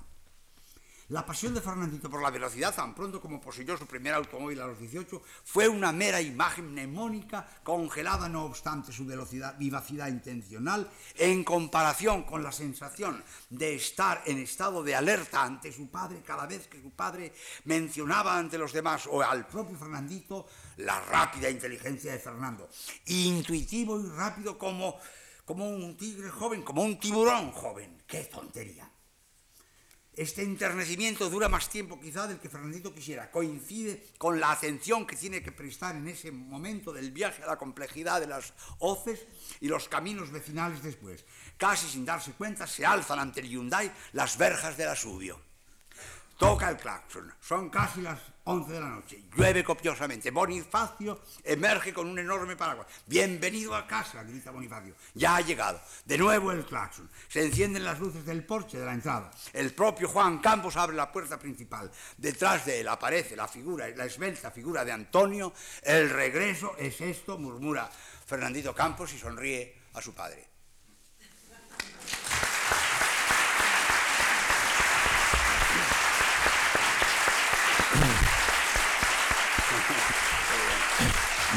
La pasión de Fernandito por la velocidad, tan pronto como poseyó su primer automóvil a los 18, fue una mera imagen mnemónica, congelada no obstante su velocidad, vivacidad intencional, en comparación con la sensación de estar en estado de alerta ante su padre cada vez que su padre mencionaba ante los demás o al propio Fernandito la rápida inteligencia de Fernando. Intuitivo y rápido como como un tigre joven, como un tiburón joven. ¡Qué tontería! Este enternecimiento dura más tiempo quizá del que Fernandito quisiera. Coincide con la atención que tiene que prestar en ese momento del viaje a la complejidad de las hoces y los caminos vecinales después. Casi sin darse cuenta se alzan ante el Hyundai las verjas del asubio. Toca el claxon. Son casi las 11 de la noche. Llueve copiosamente. Bonifacio emerge con un enorme paraguas. Bienvenido a casa, grita Bonifacio. Ya ha llegado. De nuevo el claxon. Se encienden las luces del porche de la entrada. El propio Juan Campos abre la puerta principal. Detrás de él aparece la figura, la esbelta figura de Antonio. El regreso es esto, murmura Fernandito Campos y sonríe a su padre.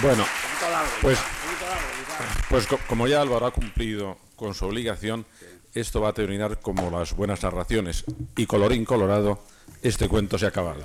Bueno, pues, pues como ya Álvaro ha cumplido con su obligación, esto va a terminar como las buenas narraciones. Y colorín colorado, este cuento se ha acabado.